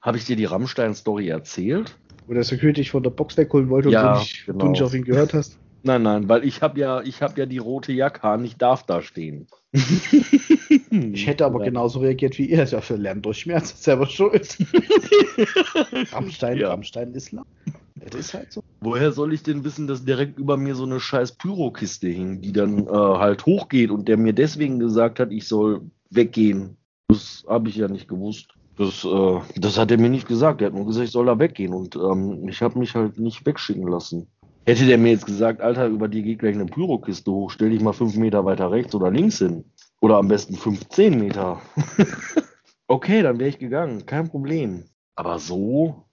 Habe ich dir die Rammstein-Story erzählt? Wo der Security dich von der Box wegholen wollte Ja, und du nicht, genau. du nicht auf ihn gehört hast. [laughs] Nein, nein, weil ich habe ja, ich habe ja die rote Jacke an, ich darf da stehen. [laughs] Ich hätte aber Ja. genauso reagiert wie ihr. Dafür lernen durch Schmerz, selber schuld. [laughs] Rammstein, Ja. Rammstein ist laut. Das ist halt so. Woher soll ich denn wissen, dass direkt über mir so eine scheiß Pyrokiste hing, die dann äh, halt hochgeht und der mir deswegen gesagt hat, ich soll weggehen? Das habe ich ja nicht gewusst. Das, äh, das hat er mir nicht gesagt. Er hat nur gesagt, ich soll da weggehen und ähm, ich habe mich halt nicht wegschicken lassen. Hätte der mir jetzt gesagt, Alter, über dir geht gleich eine Pyrokiste hoch, stell dich mal fünf Meter weiter rechts oder links hin. Oder am besten 15 Meter. [laughs] okay, dann wäre ich gegangen, kein Problem. Aber so,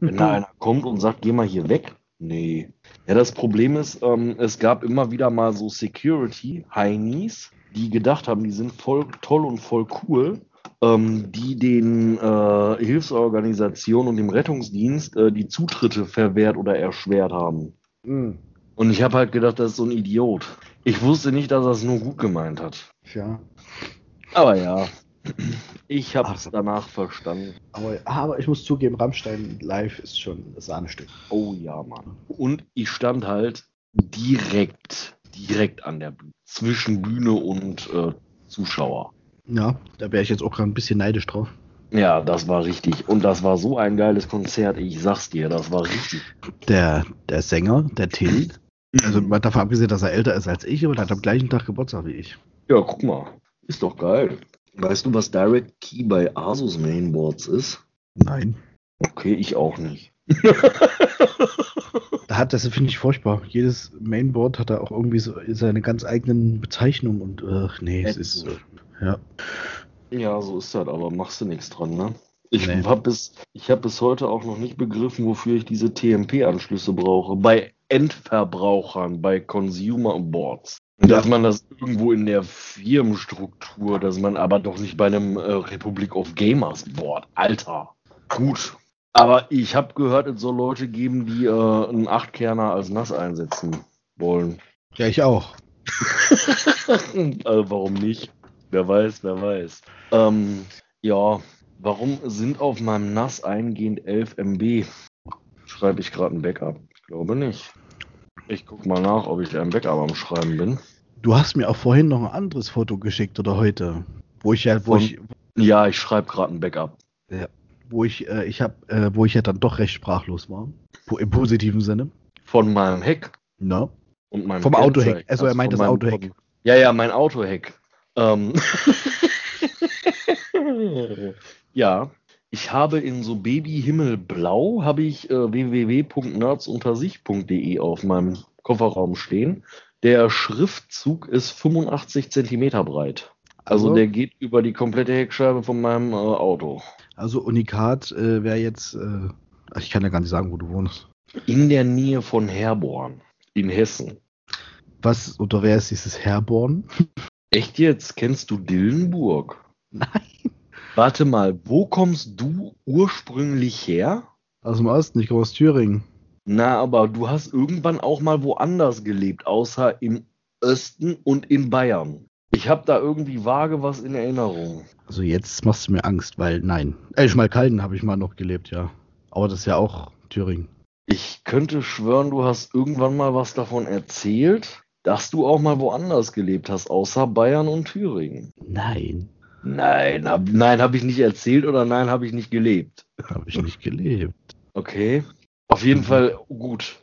wenn da einer kommt und sagt, geh mal hier weg, nee. Ja, das Problem ist, ähm, es gab immer wieder mal so Security-Heinis, die gedacht haben, die sind voll toll und voll cool, ähm, die den äh, Hilfsorganisationen und dem Rettungsdienst äh, die Zutritte verwehrt oder erschwert haben. Mhm. Und ich habe halt gedacht, das ist so ein Idiot. Ich wusste nicht, dass er es nur gut gemeint hat. Ja. Aber ja, ich habe es danach verstanden. Aber, aber ich muss zugeben, Rammstein live ist schon das Sahnestück. Oh ja, Mann. Und ich stand halt direkt, direkt an der Bühne, zwischen Bühne und äh, Zuschauer. Ja, da wäre ich jetzt auch gerade ein bisschen neidisch drauf. Ja, das war richtig. Und das war so ein geiles Konzert. Ich sag's dir, das war richtig. Der, der Sänger, der Till, also mal davon abgesehen, dass er älter ist als ich, aber der hat am gleichen Tag Geburtstag wie ich. Ja, guck mal. Ist doch geil. Weißt du, was Direct Key bei Asus Mainboards ist? Nein. Okay, ich auch nicht. [laughs] Da hat das finde ich furchtbar. Jedes Mainboard hat da auch irgendwie so seine ganz eigenen Bezeichnungen und äh, nee, es ist Ätzend. ja. Ja, so ist das, aber machst du nichts dran, ne? Ich Nee. hab bis, ich habe bis heute auch noch nicht begriffen, wofür ich diese TMP-Anschlüsse brauche. Bei Endverbrauchern, bei Consumer Boards. Dass man das irgendwo in der Firmenstruktur, dass man aber doch nicht bei einem äh, Republic of Gamers Board. Alter. Gut. Aber ich habe gehört, es soll Leute geben, die äh, einen Achtkerner als nass einsetzen wollen. Ja, ich auch. also [laughs] warum nicht? Wer weiß, wer weiß. Ähm, ja, warum sind auf meinem NAS eingehend 11 MB? Schreibe ich gerade ein Backup? Ich glaube nicht. Ich guck mal nach, ob ich ein Backup am Schreiben bin. Du hast mir auch vorhin noch ein anderes Foto geschickt oder heute, wo ich ja, wo Von- ich, Ja, ich schreibe gerade ein Backup. wo ich, äh, ich habe, äh, wo ich ja dann doch recht sprachlos war, im positiven Sinne. Von meinem Heck Na? und meinem Vom. Autoheck. Also er meint das Autoheck. Ja, ja, mein Autoheck. Ähm. [laughs] [laughs] ja, ich habe in so Baby-Himmelblau habe ich äh, www.nerdsuntersicht.de auf meinem Kofferraum stehen. Der Schriftzug ist 85 Zentimeter breit. Also, Also? der geht über die komplette Heckscheibe von meinem äh, Auto. Also Unikat äh, wäre jetzt, äh, ich kann ja gar nicht sagen, wo du wohnst. In der Nähe von Herborn in Hessen. Was, oder wer ist dieses Herborn? Echt jetzt? Kennst du Dillenburg? [laughs] Nein. Warte mal, wo kommst du ursprünglich her? Aus dem Osten, ich komme aus Thüringen. Na, aber du hast irgendwann auch mal woanders gelebt, außer im Osten und in Bayern. Ich habe da irgendwie vage was in Erinnerung. Also jetzt machst du mir Angst, weil nein. Äh, Schmalkalden habe ich mal noch gelebt, ja. Aber das ist ja auch Thüringen. Ich könnte schwören, du hast irgendwann mal was davon erzählt, dass du auch mal woanders gelebt hast, außer Bayern und Thüringen. Nein, Nein, hab, nein, habe ich nicht erzählt oder nein, habe ich nicht gelebt. habe ich nicht gelebt. Okay. Auf jeden Fall gut.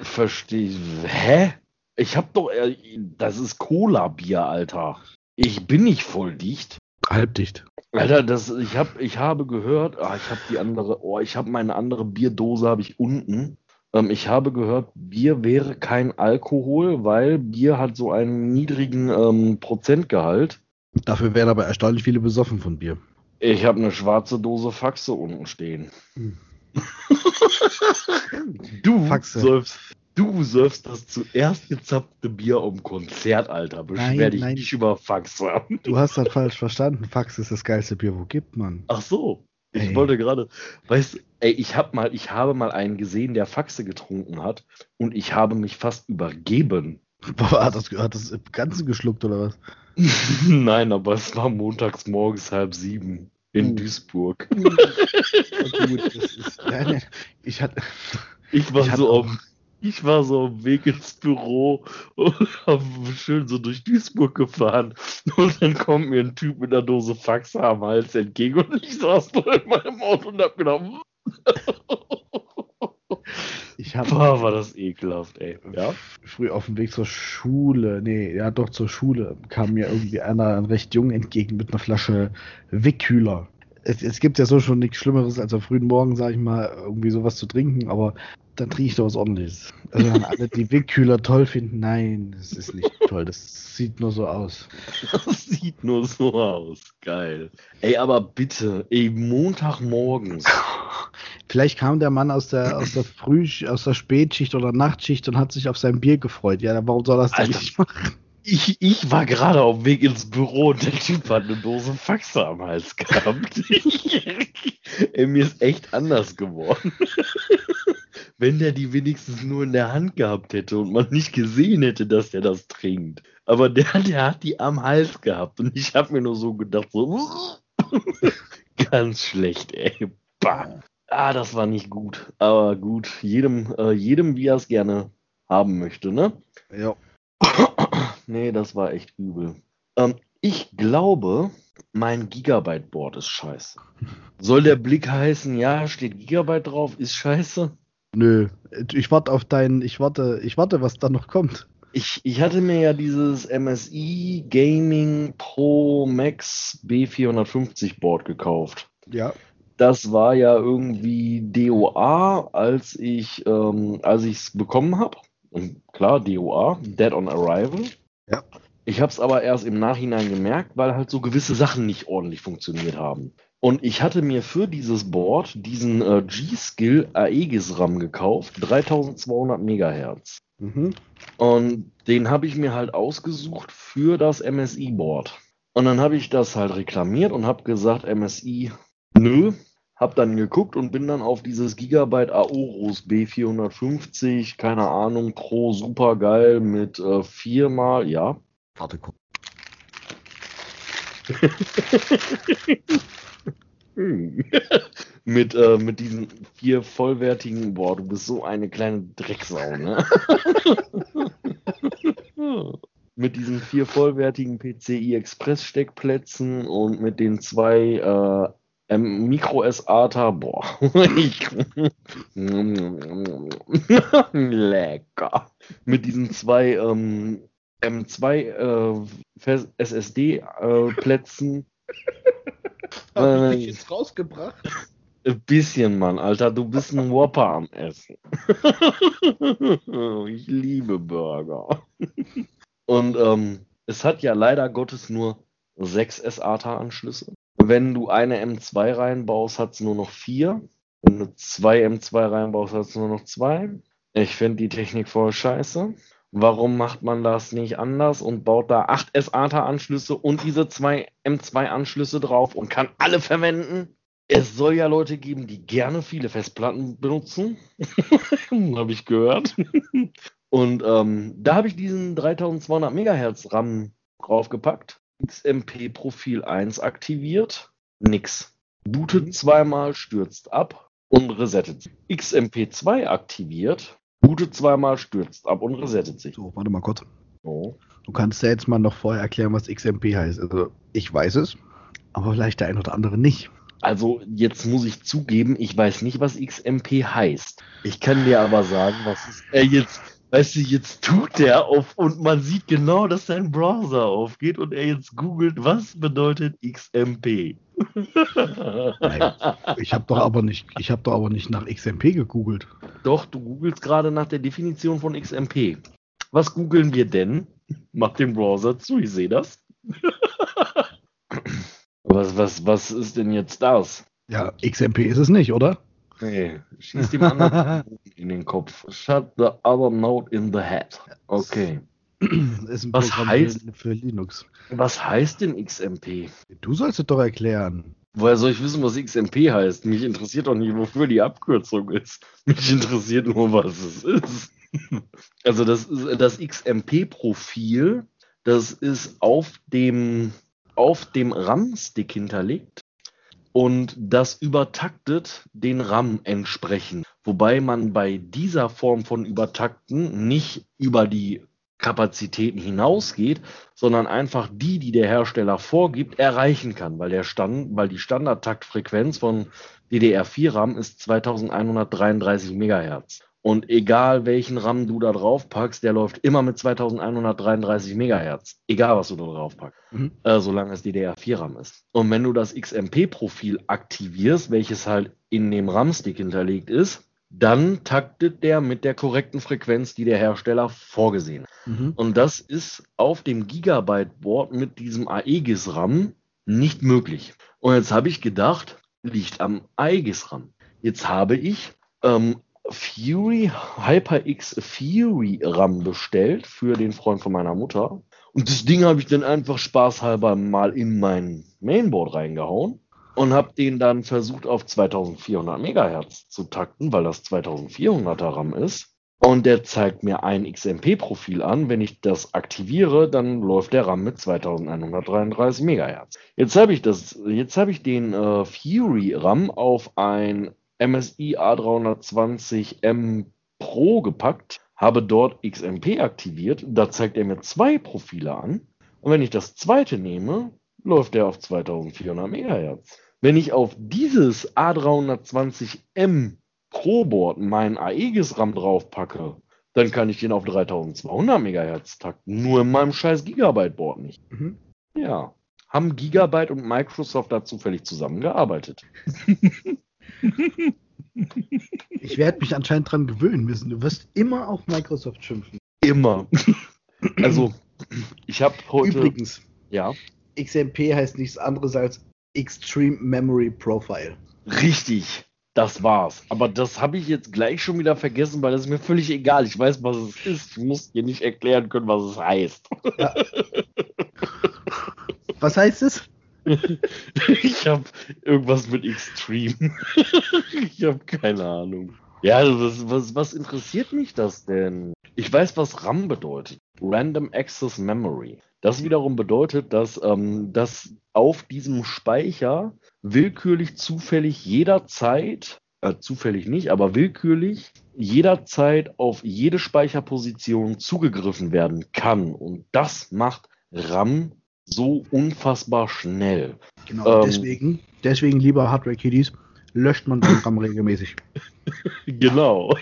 Verstehe ich. Hä? Ich hab doch. äh, Das ist Cola-Bier, Alter. Ich bin nicht voll dicht. Halbdicht. Alter, das, ich, hab, ich habe gehört, ah, ich habe die andere, oh, ich habe meine andere Bierdose habe ich unten. Ähm, ich habe gehört, Bier wäre kein Alkohol, weil Bier hat so einen niedrigen ähm, Prozentgehalt. Dafür werden aber erstaunlich viele besoffen von Bier. Ich habe eine schwarze Dose Faxe unten stehen. Hm. [laughs] du Faxe. säufst, du säufst das zuerst gezapfte Bier am Konzert, Alter. Beschwer Nein, dich nein. nicht über Faxe. Du hast das falsch verstanden. Fax ist das geilste Bier, wo gibt man. Ach so. Ich Ey. wollte gerade, weißt du, ey, ich habe mal, ich habe mal einen gesehen, der Faxe getrunken hat und ich habe mich fast übergeben. Boah, hat das, hat das im Ganzen geschluckt oder was? [laughs] Nein, aber es war montags morgens halb sieben in Uh. Duisburg. [laughs] Ja, gut, ist, ja, ne, ich hatte, Ich war Ich hatte so auf, ich war so am Weg ins Büro und [laughs] hab schön so durch Duisburg gefahren. Und dann kommt mir ein Typ mit einer Dose Faxe am Hals entgegen und ich saß nur in meinem Auto und hab gedacht, habe. Boah, war das ekelhaft, ey. Ja? Früh auf dem Weg zur Schule, nee, ja doch zur Schule, kam mir irgendwie einer, ein recht jung entgegen mit einer Flasche Wickkühler. Es, es gibt ja so schon nichts Schlimmeres als am frühen Morgen, sag ich mal, irgendwie sowas zu trinken, aber dann trinke ich doch was ordentliches. Also wenn alle die Wickkühler toll finden, nein, das ist nicht toll, das sieht nur so aus. Das sieht nur so aus. Geil. Ey, aber bitte, ey, Montagmorgens. [laughs] Vielleicht kam der Mann aus der, aus der [clears throat] Früh, aus der Spätschicht oder Nachtschicht und hat sich auf sein Bier gefreut. Ja, warum soll das denn nicht machen? Ich, ich war gerade auf dem Weg ins Büro und der Typ hat eine Dose Faxe am Hals gehabt. [laughs] Ey, mir ist echt anders geworden. [laughs] Wenn der die wenigstens nur in der Hand gehabt hätte und man nicht gesehen hätte, dass der das trinkt. Aber der, der hat die am Hals gehabt und ich habe mir nur so gedacht, so [laughs] ganz schlecht, ey. Bah. Ah, das war nicht gut. Aber gut, jedem, äh, jedem wie er es gerne haben möchte, ne? Ja. [coughs] Nee, das war echt übel. Ähm, ich glaube, mein Gigabyte-Board ist scheiße. Soll der Blick heißen, ja, steht Gigabyte drauf, ist scheiße? Nö, ich warte auf deinen, ich warte, ich warte, was da noch kommt. Ich, ich hatte mir ja dieses MSI Gaming Pro Max B450 Board gekauft. Ja. Das war ja irgendwie DOA, als ich ähm, als ich es bekommen habe. Klar, DOA, Dead on Arrival. Ja. Ich habe es aber erst im Nachhinein gemerkt, weil halt so gewisse Sachen nicht ordentlich funktioniert haben. Und ich hatte mir für dieses Board diesen äh, G-Skill Aegis RAM gekauft, 3200 Megahertz. Mhm. Und den habe ich mir halt ausgesucht für das MSI-Board. Und dann habe ich das halt reklamiert und habe gesagt, MSI, nö. Hab dann geguckt und bin dann auf dieses Gigabyte Aorus B450, keine Ahnung, Pro, super geil mit äh, viermal, ja. Warte, guck. [laughs] Mit, äh, mit diesen vier vollwertigen, boah, du bist so eine kleine Drecksau, ne? [laughs] mit diesen vier vollwertigen PCI Express Steckplätzen und mit den zwei äh, ähm, Micro SATA, boah, [laughs] [laughs] lecker. Mit diesen zwei ähm, M2 äh, SSD äh. [laughs] Hab Äh, ich dich jetzt rausgebracht? Ein bisschen, Mann, Alter, du bist ein Whopper am Essen. ich liebe Burger. Und ähm, es hat ja leider Gottes nur sechs SATA-Anschlüsse. Wenn du eine M2 reinbaust, hat es nur noch vier. Wenn du zwei M2 reinbaust, hat es nur noch zwei. Ich finde die Technik voll scheiße. Warum macht man das nicht anders und baut da acht SATA-Anschlüsse und diese zwei M2-Anschlüsse drauf und kann alle verwenden? Es soll ja Leute geben, die gerne viele Festplatten benutzen. [laughs] habe ich gehört. Und ähm, da habe ich diesen 3200 MHz RAM draufgepackt. XMP Profil 1 aktiviert. Nix. Bootet zweimal, stürzt ab und resettet sich. XMP 2 aktiviert. Bootet zweimal, stürzt ab und resettet sich. So, warte mal kurz. Oh. Du kannst ja jetzt mal noch vorher erklären, was XMP heißt. Also, ich weiß es, aber vielleicht der ein oder andere nicht. Also jetzt muss ich zugeben, ich weiß nicht, was XMP heißt. Ich kann dir aber sagen, was es äh, jetzt, weißt du, jetzt tut der auf und man sieht genau, dass sein Browser aufgeht und er jetzt googelt, was bedeutet XMP. Nein. Ich habe doch aber nicht, ich habe doch aber nicht nach XMP gegoogelt. Doch, du googelst gerade nach der Definition von XMP. Was googeln wir denn? Mach den Browser zu, ich sehe das. was, was, was ist denn jetzt das? Ja, XMP ist es nicht, oder? Nee, schieß dem anderen [laughs] in den Kopf. Shut the other note in the head. Okay. Was Programm heißt- für, für Linux. Was heißt denn XMP? Du sollst es doch erklären. Woher soll ich wissen, was XMP heißt? Mich interessiert doch nicht, wofür die Abkürzung ist. Mich interessiert nur, was es ist. Also das, das XMP-Profil, das ist auf dem, auf dem RAM-Stick hinterlegt und das übertaktet den RAM entsprechend. Wobei man bei dieser Form von Übertakten nicht über die Kapazitäten hinausgeht, sondern einfach die, die der Hersteller vorgibt, erreichen kann, weil, der Stand, weil die Standardtaktfrequenz von DDR4-RAM ist 2133 Megahertz. Und egal welchen RAM du da drauf packst, der läuft immer mit 2133 Megahertz. Egal was du da drauf packst. Mhm. Äh, solange es DDR4 RAM ist. Und wenn du das XMP-Profil aktivierst, welches halt in dem RAM-Stick hinterlegt ist, dann taktet der mit der korrekten Frequenz, die der Hersteller vorgesehen hat. Mhm. Und das ist auf dem Gigabyte-Board mit diesem Aegis-RAM nicht möglich. Und jetzt habe ich gedacht, liegt am Aegis-RAM. Jetzt habe ich ähm, Fury, HyperX Fury RAM bestellt für den Freund von meiner Mutter. Und das Ding habe ich dann einfach spaßhalber mal in mein Mainboard reingehauen und habe den dann versucht auf 2400 Megahertz zu takten, weil das 2400er RAM ist. Und der zeigt mir ein XMP-Profil an. Wenn ich das aktiviere, dann läuft der RAM mit 2133 Megahertz. Jetzt habe ich das, ich den äh, Fury RAM auf ein MSI A320M Pro gepackt, habe dort XMP aktiviert. Da zeigt er mir zwei Profile an. Und wenn ich das zweite nehme, läuft der auf 2400 Megahertz. Wenn ich auf dieses A320M Pro-Board meinen Aegis-RAM draufpacke, dann kann ich den auf 3200 MHz takten. Nur in meinem scheiß Gigabyte-Board nicht. Mhm. Ja. Haben Gigabyte und Microsoft da zufällig zusammengearbeitet? [laughs] Ich werde mich anscheinend dran gewöhnen müssen. Du wirst immer auf Microsoft schimpfen. Immer. Also, ich habe heute. Übrigens, ja. XMP heißt nichts anderes als Extreme Memory Profile. Richtig, das war's. Aber das habe ich jetzt gleich schon wieder vergessen, weil das ist mir völlig egal. Ich weiß, was es ist. Ich muss dir nicht erklären können, was es heißt. Ja. [laughs] Was heißt es? Ich habe irgendwas mit Extreme. [laughs] Ich habe keine Ahnung. Ja, also was, was, was interessiert mich das denn? Ich weiß, was RAM bedeutet. Random Access Memory. Das wiederum bedeutet, dass, ähm, dass auf diesem Speicher willkürlich zufällig jederzeit, äh, zufällig nicht, aber willkürlich jederzeit auf jede Speicherposition zugegriffen werden kann. Und das macht RAM so unfassbar schnell. Genau, ähm, deswegen, deswegen, lieber Hardware-Kiddies, löscht man den RAM [laughs] regelmäßig. genau.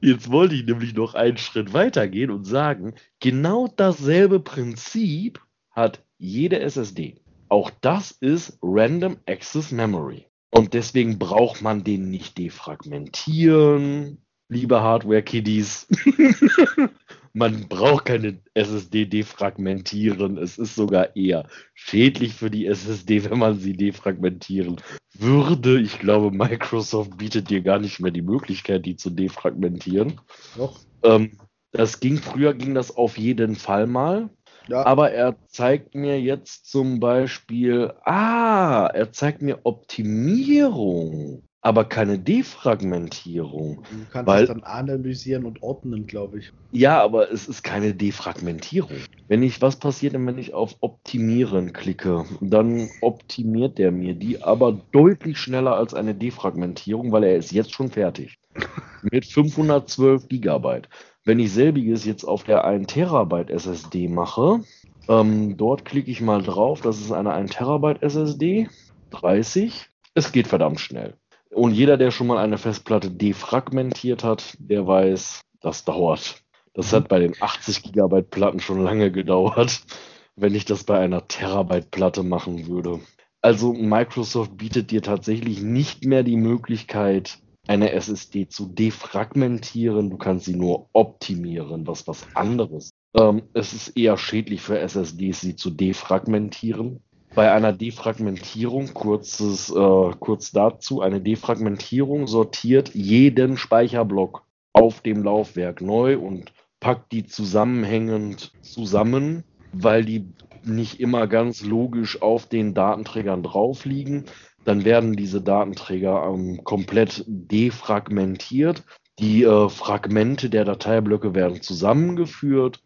Jetzt wollte ich nämlich noch einen Schritt weiter gehen und sagen, genau dasselbe Prinzip hat jede SSD. Auch das ist Random Access Memory. Und deswegen braucht man den nicht defragmentieren, liebe Hardware-Kiddies. [laughs] man braucht keine SSD defragmentieren. Es ist sogar eher schädlich für die SSD, wenn man sie defragmentieren würde. Ich glaube, Microsoft bietet dir gar nicht mehr die Möglichkeit, die zu defragmentieren. Doch. Ähm, das ging früher, ging das auf jeden Fall mal. Ja. Aber er zeigt mir jetzt zum Beispiel, ah, er zeigt mir Optimierung aber keine Defragmentierung. Du kannst weil, es dann analysieren und ordnen, glaube ich. Ja, aber es ist keine Defragmentierung. Wenn ich, was passiert denn, wenn ich auf Optimieren klicke? Dann optimiert der mir die, aber deutlich schneller als eine Defragmentierung, weil er ist jetzt schon fertig. [laughs] Mit 512 Gigabyte. Wenn ich selbiges jetzt auf der 1 Terabyte SSD mache, ähm, dort klicke ich mal drauf, das ist eine 1 Terabyte SSD, 30. Es geht verdammt schnell. Und jeder, der schon mal eine Festplatte defragmentiert hat, der weiß, das dauert. Das hat bei den 80 Gigabyte Platten schon lange gedauert, [laughs] wenn ich das bei einer Terabyte Platte machen würde. Also Microsoft bietet dir tatsächlich nicht mehr die Möglichkeit, eine SSD zu defragmentieren. Du kannst sie nur optimieren, was was anderes. Ähm, es ist eher schädlich für SSDs, sie zu defragmentieren bei einer Defragmentierung, kurzes, äh, kurz dazu, eine Defragmentierung sortiert jeden Speicherblock auf dem Laufwerk neu und packt die zusammenhängend zusammen, weil die nicht immer ganz logisch auf den Datenträgern drauf liegen. Dann werden diese Datenträger ähm, komplett defragmentiert. Die äh, Fragmente der Dateiblöcke werden zusammengeführt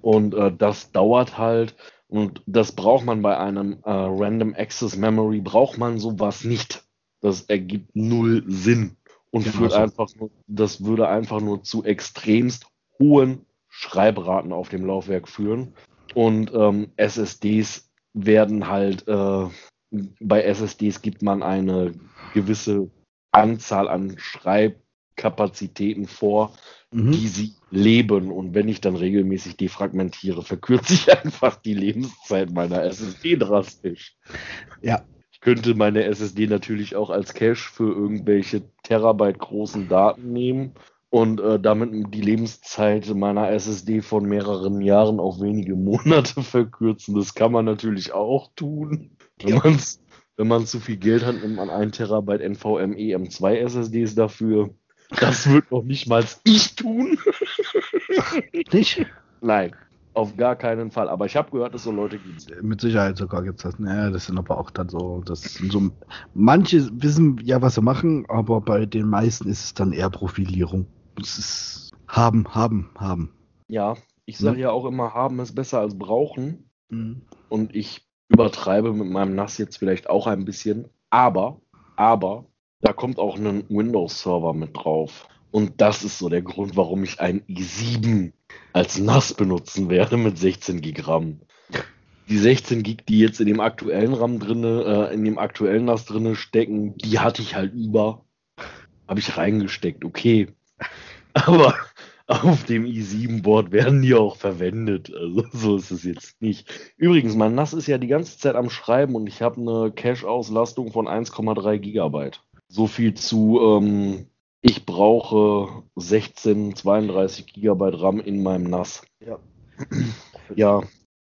und äh, das dauert halt und das braucht man bei einem äh, Random Access Memory, braucht man sowas nicht. Das ergibt null Sinn und genau führt so. einfach nur, das würde einfach nur zu extremst hohen Schreibraten auf dem Laufwerk führen. Und ähm, SSDs werden halt, äh, bei SSDs gibt man eine gewisse Anzahl an Schreibkapazitäten vor, Mhm. die sie leben. Und wenn ich dann regelmäßig defragmentiere, verkürze ich [laughs] einfach die Lebenszeit meiner SSD drastisch. Ja. Ich könnte meine SSD natürlich auch als Cache für irgendwelche Terabyte großen Daten nehmen und äh, damit die Lebenszeit meiner SSD von mehreren Jahren auf wenige Monate [laughs] verkürzen. Das kann man natürlich auch tun. Wenn Ja. man's wenn man zu viel Geld hat, nimmt man 1 Terabyte NVMe M2 SSDs dafür. Das wird noch nicht mal ich tun. [laughs] Nicht? Nein, auf gar keinen Fall. Aber ich habe gehört, dass so Leute gibt. Mit Sicherheit sogar gibt es das. Naja, das sind aber auch dann so, das sind so. Manche wissen ja, was sie machen, aber bei den meisten ist es dann eher Profilierung. Es ist haben, haben, haben. Ja, ich sage Ne? ja auch immer, haben ist besser als brauchen. Mhm. Und ich übertreibe mit meinem NAS jetzt vielleicht auch ein bisschen. Aber, aber, da kommt auch ein Windows-Server mit drauf. Und das ist so der Grund, warum ich ein i7 als NAS benutzen werde mit 16 GB RAM. Die 16 Gig, die jetzt in dem aktuellen RAM drinne, äh, in dem aktuellen NAS drinne stecken, die hatte ich halt über. Habe ich reingesteckt, okay. [laughs] Aber auf dem i7-Board werden die auch verwendet. Also so ist es jetzt nicht. Übrigens, mein NAS ist ja die ganze Zeit am Schreiben und ich habe eine Cache-Auslastung von 1,3 Gigabyte. So viel zu, ähm, ich brauche 16, 32 Gigabyte RAM in meinem NAS. Ja. [clears throat] Ja.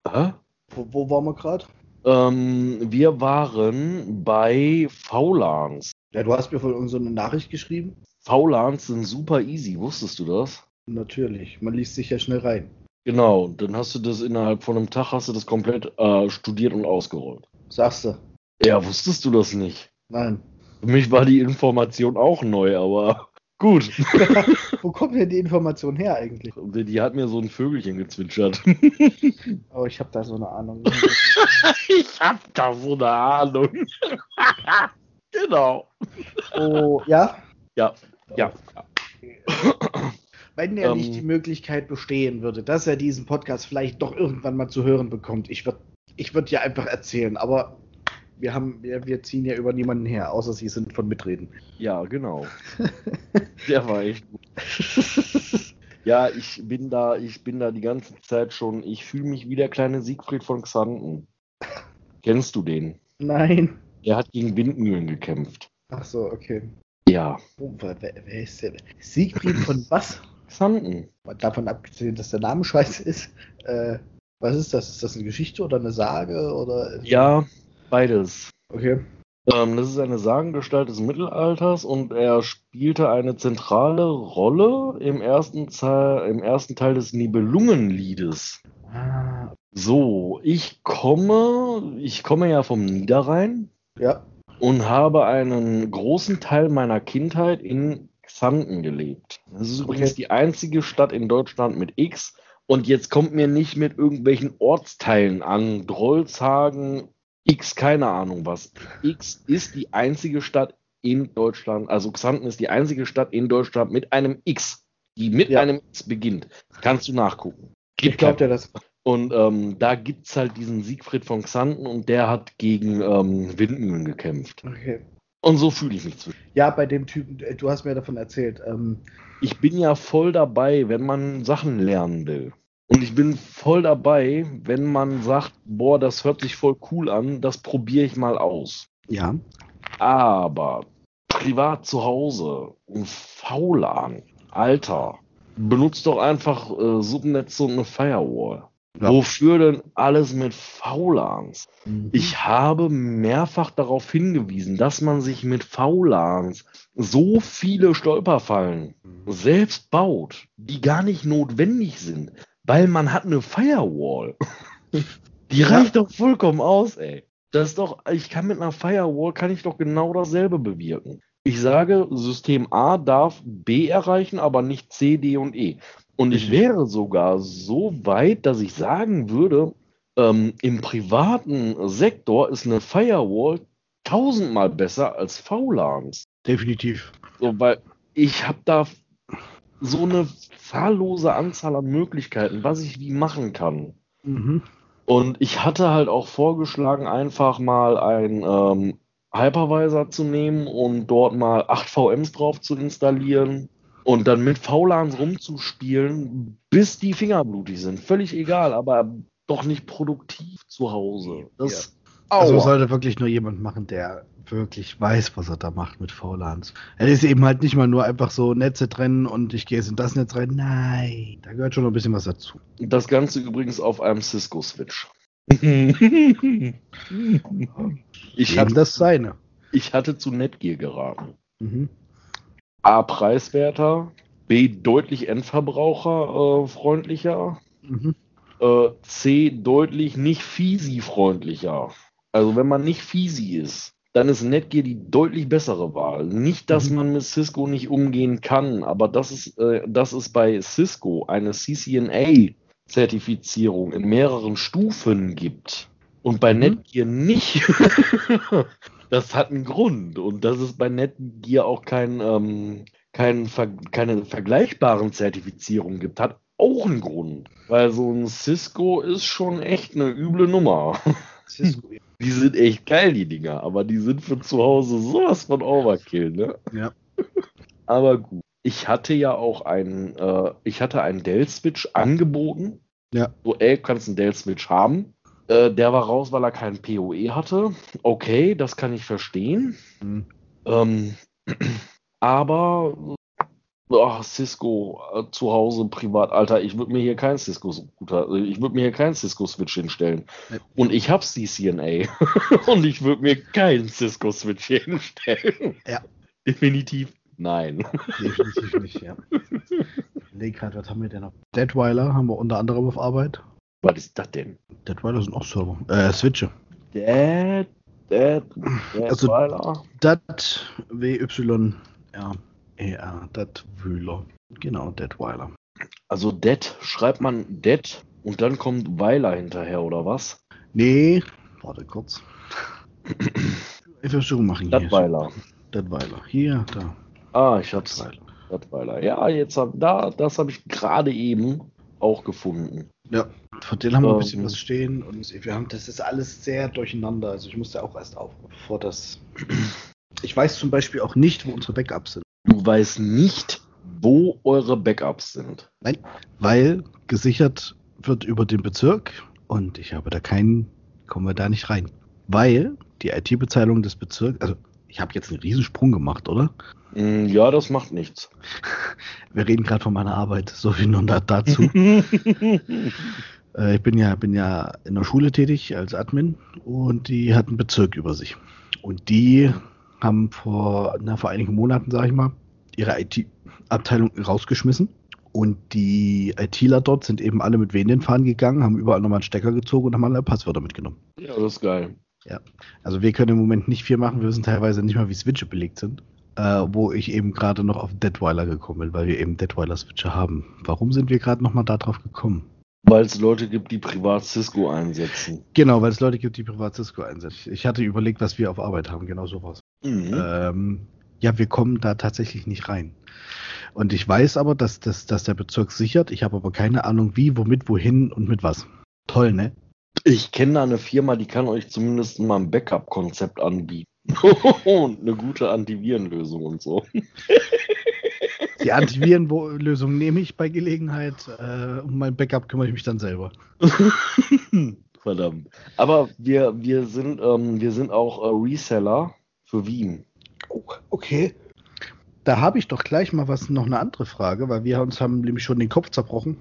Hä? Wo, wo waren wir gerade? Ähm, wir waren bei VLANs. Ja, du hast mir von so eine Nachricht geschrieben. VLANs sind super easy, wusstest du das? Natürlich. Man liest sich ja schnell rein. Genau, dann hast du das innerhalb von einem Tag hast du das komplett äh, studiert und ausgerollt. Sagst du? Ja, wusstest du das nicht? Nein. Für mich war die Information auch neu, aber gut. [laughs] Wo kommt denn die Information her eigentlich? Die hat mir so ein Vögelchen gezwitschert. [laughs] Oh, ich habe da so eine Ahnung. ich hab da so eine Ahnung. [laughs] genau. oh, ja? Ja, ja. Wenn ja Ähm. nicht die Möglichkeit bestehen würde, dass er diesen Podcast vielleicht doch irgendwann mal zu hören bekommt, ich würde ich würd ja einfach erzählen, aber wir haben, wir, wir ziehen ja über niemanden her, außer sie sind von Mitreden. Ja, genau. [laughs] Der war echt gut. Ja, ich bin da, ich bin da die ganze Zeit schon, ich fühle mich wie der kleine Siegfried von Xanten. Kennst du den? Nein. Er hat gegen Windmühlen gekämpft. Ach so, okay. Ja. Oh, wer, wer ist der? Siegfried von [laughs] was? Xanten. Davon abgesehen, dass der Name scheiße ist. Äh, was ist das? Ist das eine Geschichte oder eine Sage? Oder Ja, beides. Okay. Ähm, das ist eine Sagengestalt des Mittelalters und er spielte eine zentrale Rolle im ersten, Teil, im ersten Teil des Nibelungenliedes. Ah, So, ich komme, ich komme ja vom Niederrhein ja. und habe einen großen Teil meiner Kindheit in Xanten gelebt. Das ist übrigens Okay. die einzige Stadt in Deutschland mit X. Und jetzt kommt mir nicht mit irgendwelchen Ortsteilen an. Drolshagen, X, keine Ahnung was. X ist die einzige Stadt in Deutschland, also Xanten ist die einzige Stadt in Deutschland mit einem X, die mit Ja. einem X beginnt. Kannst du nachgucken. Ich glaube dir das. Und ähm, da gibt es halt diesen Siegfried von Xanten und der hat gegen ähm, Windmühlen gekämpft. Okay. Und so fühle ich mich zwischen. Ja, bei dem Typen, du hast mir davon erzählt. Ähm, Ich bin ja voll dabei, wenn man Sachen lernen will. Und ich bin voll dabei, wenn man sagt, boah, das hört sich voll cool an, das probiere ich mal aus. ja. Aber privat zu Hause, ein VLAN, Alter, benutzt doch einfach äh, Subnetze und eine Firewall. Ja. Wofür denn alles mit VLANs? Mhm. Ich habe mehrfach darauf hingewiesen, dass man sich mit VLANs so viele Stolperfallen selbst baut, die gar nicht notwendig sind, weil man hat eine Firewall. [laughs] Die Ja. reicht doch vollkommen aus, ey. Das ist doch, ich kann mit einer Firewall kann ich doch genau dasselbe bewirken. Ich sage, System A darf B erreichen, aber nicht C, D und E. Und ich wäre sogar so weit, dass ich sagen würde, ähm, im privaten Sektor ist eine Firewall tausendmal besser als VLANs. Definitiv. So, weil ich habe da so eine zahllose Anzahl an Möglichkeiten, was ich wie machen kann. Mhm. Und ich hatte halt auch vorgeschlagen, einfach mal einen ähm, Hypervisor zu nehmen und dort mal 8 VMs drauf zu installieren und dann mit VLANs rumzuspielen, bis die Finger blutig sind. Völlig egal, aber doch nicht produktiv zu Hause. Das, Also sollte wirklich nur jemand machen, der wirklich weiß, was er da macht mit VLANs. Es ist eben halt nicht mal nur einfach so Netze trennen und ich gehe jetzt in das Netz rein. Nein, da gehört schon noch ein bisschen was dazu. das Ganze übrigens auf einem Cisco-Switch. [laughs] ich, Eben hatte, das seine. ich hatte zu Netgear geraten. Mhm. A, preiswerter, B, deutlich endverbraucherfreundlicher, Mhm. äh, C, deutlich nicht Fisi-freundlicher. Also wenn man nicht Fisi ist, dann ist Netgear die deutlich bessere Wahl. Nicht, dass Mhm. man mit Cisco nicht umgehen kann, aber das ist, äh, dass es bei Cisco eine CCNA-Zertifizierung in mehreren Stufen gibt und bei Mhm. Netgear nicht, [laughs] das hat einen Grund. Und dass es bei Netgear auch kein, ähm, kein, Ver keine vergleichbaren Zertifizierungen gibt, hat auch einen Grund. Weil so ein Cisco ist schon echt eine üble Nummer. [laughs] Cisco. Die sind echt geil, die Dinger, aber die sind für zu Hause sowas von Overkill, ne? Ja. [laughs] Aber gut. Ich hatte ja auch einen, äh, ich hatte einen Dell-Switch angeboten. Ja. So, ey, du kannst einen Dell-Switch haben. Äh, der war raus, weil er keinen PoE hatte. Okay, das kann ich verstehen. Mhm. Ähm, [clears throat] aber oh, Cisco äh, zu Hause privat, Alter, ich würde mir hier kein Cisco Router, äh, ich würde mir hier keinen Cisco Switch hinstellen. Und ich habe CCNA [laughs] und ich würde mir keinen Cisco Switch hinstellen. Ja. Definitiv nein. Definitiv nicht, ja. Leg grad, was haben wir denn noch? Deadweiler haben wir unter anderem auf Arbeit. Was ist das denn? Deadweiler sind auch Server. Äh, Switche. Dad, Dad Also- Weiler. Dat W-Y R E-R. Deadweiler. Genau, Deadweiler. Also Dead schreibt man Dead und dann kommt Weiler hinterher, oder was? Nee, warte kurz. Ich versuche machen hier. Stadtweiler. Deadweiler. Hier, da. Ah, ich hab's. Deadweiler. Stadtweiler. Ja, jetzt hab, da, das habe ich gerade eben auch gefunden. Ja, von denen haben wir ein Ähm. bisschen was stehen und wir haben, das ist alles sehr durcheinander. Also ich musste auch erst auf, bevor das. Ich weiß zum Beispiel auch nicht, wo unsere Backups sind. Du weißt nicht, wo eure Backups sind. Weil gesichert wird über den Bezirk und ich habe da keinen, kommen wir da nicht rein. Weil die IT-Bezahlung des Bezirks, also ich habe jetzt einen Riesensprung gemacht, oder? Mm, Ja, das macht nichts. [laughs] Wir reden gerade von meiner Arbeit, so viel nur da, dazu. [laughs] Äh, ich bin ja, bin ja in der Schule tätig als Admin und die hat einen Bezirk über sich. Und die haben vor, na, vor einigen Monaten, sage ich mal, ihre IT-Abteilung rausgeschmissen. Und die ITler dort sind eben alle mit Wehen fahren gegangen, haben überall nochmal einen Stecker gezogen und haben alle Passwörter mitgenommen. ja, das ist geil. Also wir können im Moment nicht viel machen, wir wissen teilweise nicht mal, wie Switche belegt sind. Äh, wo ich eben gerade noch auf Deadweiler gekommen bin, weil wir eben Deadweiler-Switche haben. Warum sind wir gerade nochmal darauf gekommen? Weil es Leute gibt, die privat Cisco einsetzen. Genau, weil es Leute gibt, die privat Cisco einsetzen. Ich hatte überlegt, was wir auf Arbeit haben, genau sowas. Mhm. Ähm, ja, wir kommen da tatsächlich nicht rein. Und ich weiß aber, dass, dass, dass der Bezirk sichert. Ich habe aber keine Ahnung, wie, womit, wohin und mit was. Toll, ne? Ich kenne da eine Firma, die kann euch zumindest mal ein Backup-Konzept anbieten. [laughs] und eine gute Antivirenlösung und so. [laughs] Die Antivirenlösung nehme ich bei Gelegenheit. Äh, um mein Backup kümmere ich mich dann selber. [laughs] Verdammt. Aber wir, wir, sind, ähm, wir sind auch äh, Reseller für Wien. Oh, okay. Da habe ich doch gleich mal was, noch eine andere Frage, weil wir uns haben nämlich schon den Kopf zerbrochen.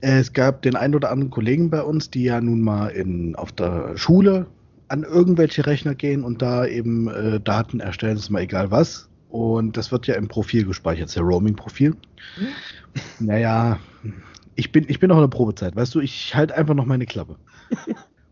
Es gab den einen oder anderen Kollegen bei uns, die ja nun mal in, auf der Schule an irgendwelche Rechner gehen und da eben äh, Daten erstellen, ist mal egal was. Und das wird ja im Profil gespeichert, das ist ja Roaming-Profil. Naja, ich bin, ich bin noch in der Probezeit, weißt du, ich halte einfach noch meine Klappe. [laughs]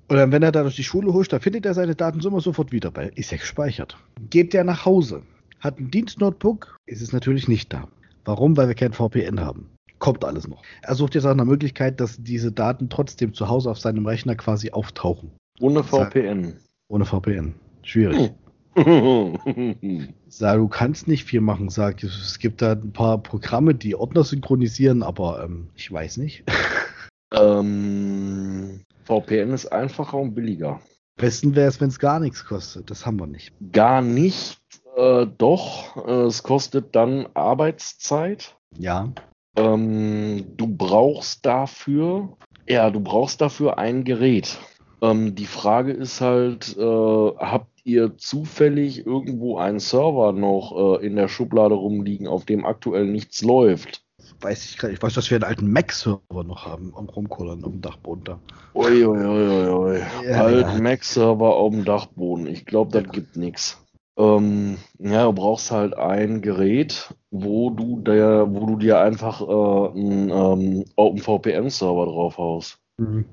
Und dann, wenn er da durch die Schule huscht, da findet er seine Daten immer sofort wieder, weil ist ja gespeichert. Geht der nach Hause, hat ein Dienstnotebook, ist es natürlich nicht da. Warum? Weil wir kein VPN haben. Kommt alles noch. Er sucht jetzt nach einer Möglichkeit, dass diese Daten trotzdem zu Hause auf seinem Rechner quasi auftauchen. Ohne VPN. Ohne VPN. Schwierig. [laughs] Sag, du kannst nicht viel machen, sag. Es gibt da ein paar Programme, die Ordner synchronisieren, aber ähm, ich weiß nicht. [laughs] ähm, VPN ist einfacher und billiger. Besten wäre es, wenn es gar nichts kostet. Das haben wir nicht. Gar nicht, äh, doch. Äh, es kostet dann Arbeitszeit. Ja. Ähm, du brauchst dafür, ja, du brauchst dafür ein Gerät. Ähm, die Frage ist halt, äh, habt ihr zufällig irgendwo einen Server noch äh, in der Schublade rumliegen, auf dem aktuell nichts läuft? Weiß ich gar nicht. Ich weiß, dass wir einen alten Mac-Server noch haben am Rumkollern auf dem Dachboden da. Uiuiuiui. Ja, Alten ja. Mac-Server auf dem Dachboden. Ich glaube, das gibt nichts. Ähm, ja, du brauchst halt ein Gerät, wo du der, wo du dir einfach äh, einen ähm, OpenVPN-Server draufhaust. Mhm.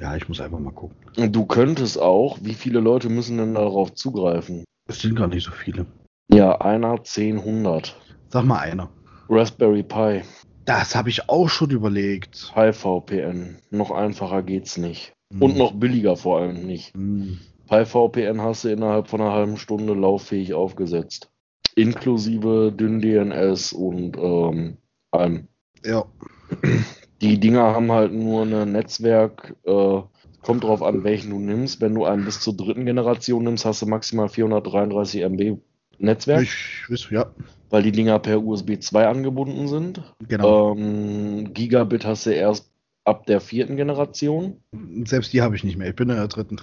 Ja, ich muss einfach mal gucken. Und du könntest auch, wie viele Leute müssen denn darauf zugreifen? Es sind gar nicht so viele. Ja, einer, 10, 100. Sag mal einer. Raspberry Pi, Das habe ich auch schon überlegt. Pi VPN. Noch einfacher geht's nicht. Mhm. Und noch billiger vor allem nicht. Mhm. Pi VPN hast du innerhalb von einer halben Stunde lauffähig aufgesetzt. Inklusive dünn DNS und ähm, allem. Ja. [clears throat] Die Dinger haben halt nur ein Netzwerk, äh, kommt drauf an, welchen du nimmst. Wenn du einen bis zur dritten Generation nimmst, hast du maximal 433 MB Netzwerk, Ich weiß, ja. weil die Dinger per USB 2 angebunden sind. Genau. Ähm, Gigabit hast du erst ab der vierten Generation. Selbst die habe ich nicht mehr. Ich bin in der dritten.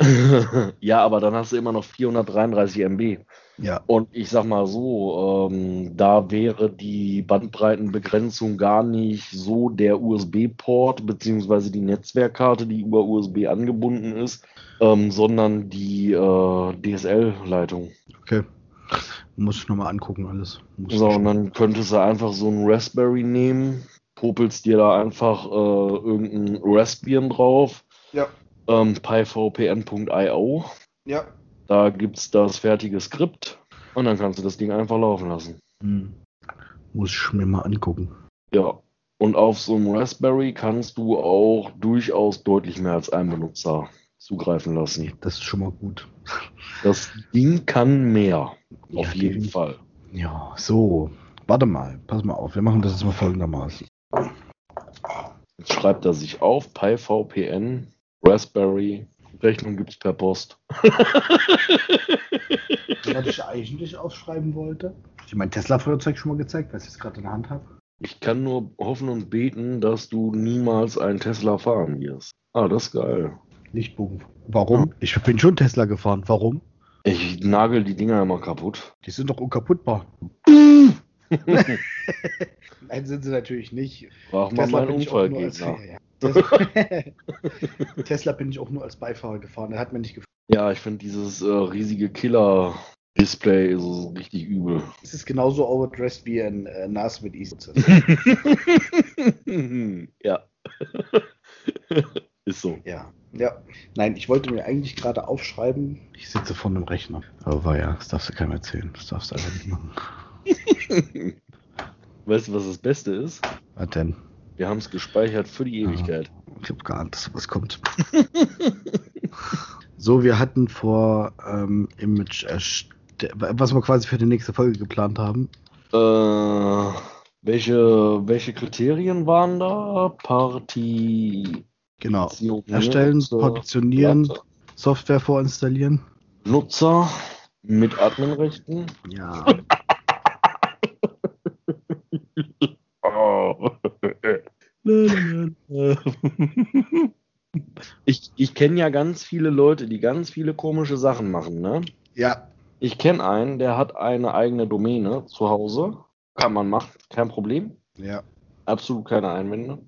[laughs] ja, aber dann hast du immer noch 433 MB. ja. Und ich sag mal so, ähm, da wäre die Bandbreitenbegrenzung gar nicht so der USB-Port beziehungsweise die Netzwerkkarte, die über USB angebunden ist, ähm, sondern die äh, DSL-Leitung. Okay. Muss ich nochmal angucken, alles. Muss So, und dann könntest du einfach so einen Raspberry nehmen, popelst dir da einfach äh, irgendein Raspbian drauf, Ja. ähm, pyvpn.io. Ja. Da gibt's das fertige Skript und dann kannst du das Ding einfach laufen lassen. Hm. Muss ich mir mal angucken. Ja. Und auf so einem Raspberry kannst du auch durchaus deutlich mehr als einen Benutzer zugreifen lassen. Das ist schon mal gut. Das Ding kann mehr. Ja, Auf jeden. Fall. Ja, so. Warte mal. Pass mal auf. Wir machen das jetzt mal folgendermaßen. Schreibt er sich auf, PyVPN, Raspberry, Rechnung gibt's per Post. [laughs] Was ich eigentlich aufschreiben wollte. Ich mein Tesla-Feuerzeug schon mal gezeigt, was ich jetzt gerade in der Hand habe? Ich kann nur hoffen und beten, dass du niemals einen Tesla fahren wirst. Ah, das ist geil. Lichtbogen. Warum? Ich bin schon Tesla gefahren. Warum? Ich nagel die Dinger immer kaputt. Die sind doch unkaputtbar. [laughs] [laughs] Nein, sind sie natürlich nicht. Mal ich auch nur als, Unfallgegner. ja, ja. Tesla, [laughs] Tesla bin ich auch nur als Beifahrer gefahren. Der hat mir nicht gefallen. Ja, ich finde dieses äh, riesige Killer-Display so richtig übel. Es ist genauso overdressed wie ein äh, NAS mit ISO. [laughs] ja. Ist so. ja. Ja. Nein, ich wollte mir eigentlich gerade aufschreiben. Ich sitze vor einem Rechner. Aber war ja, das darfst du keinem erzählen. Das darfst du einfach nicht machen. [laughs] Weißt du, was das Beste ist? Was denn? Wir haben es gespeichert für die Ewigkeit. Ich habe geahnt, dass sowas kommt. [laughs] so, wir hatten vor ähm, Image was wir quasi für die nächste Folge geplant haben. Äh, welche, welche Kriterien waren da? Party. Genau. Erstellen, partitionieren, Software vorinstallieren. Nutzer mit Adminrechten. Ja. [laughs] Oh. [laughs] ich ich kenne ja ganz viele Leute, die ganz viele komische Sachen machen, ne? ja. Ich kenne einen, der hat eine eigene Domäne zu Hause. Kann man machen, kein Problem. Ja. Absolut keine Einwände.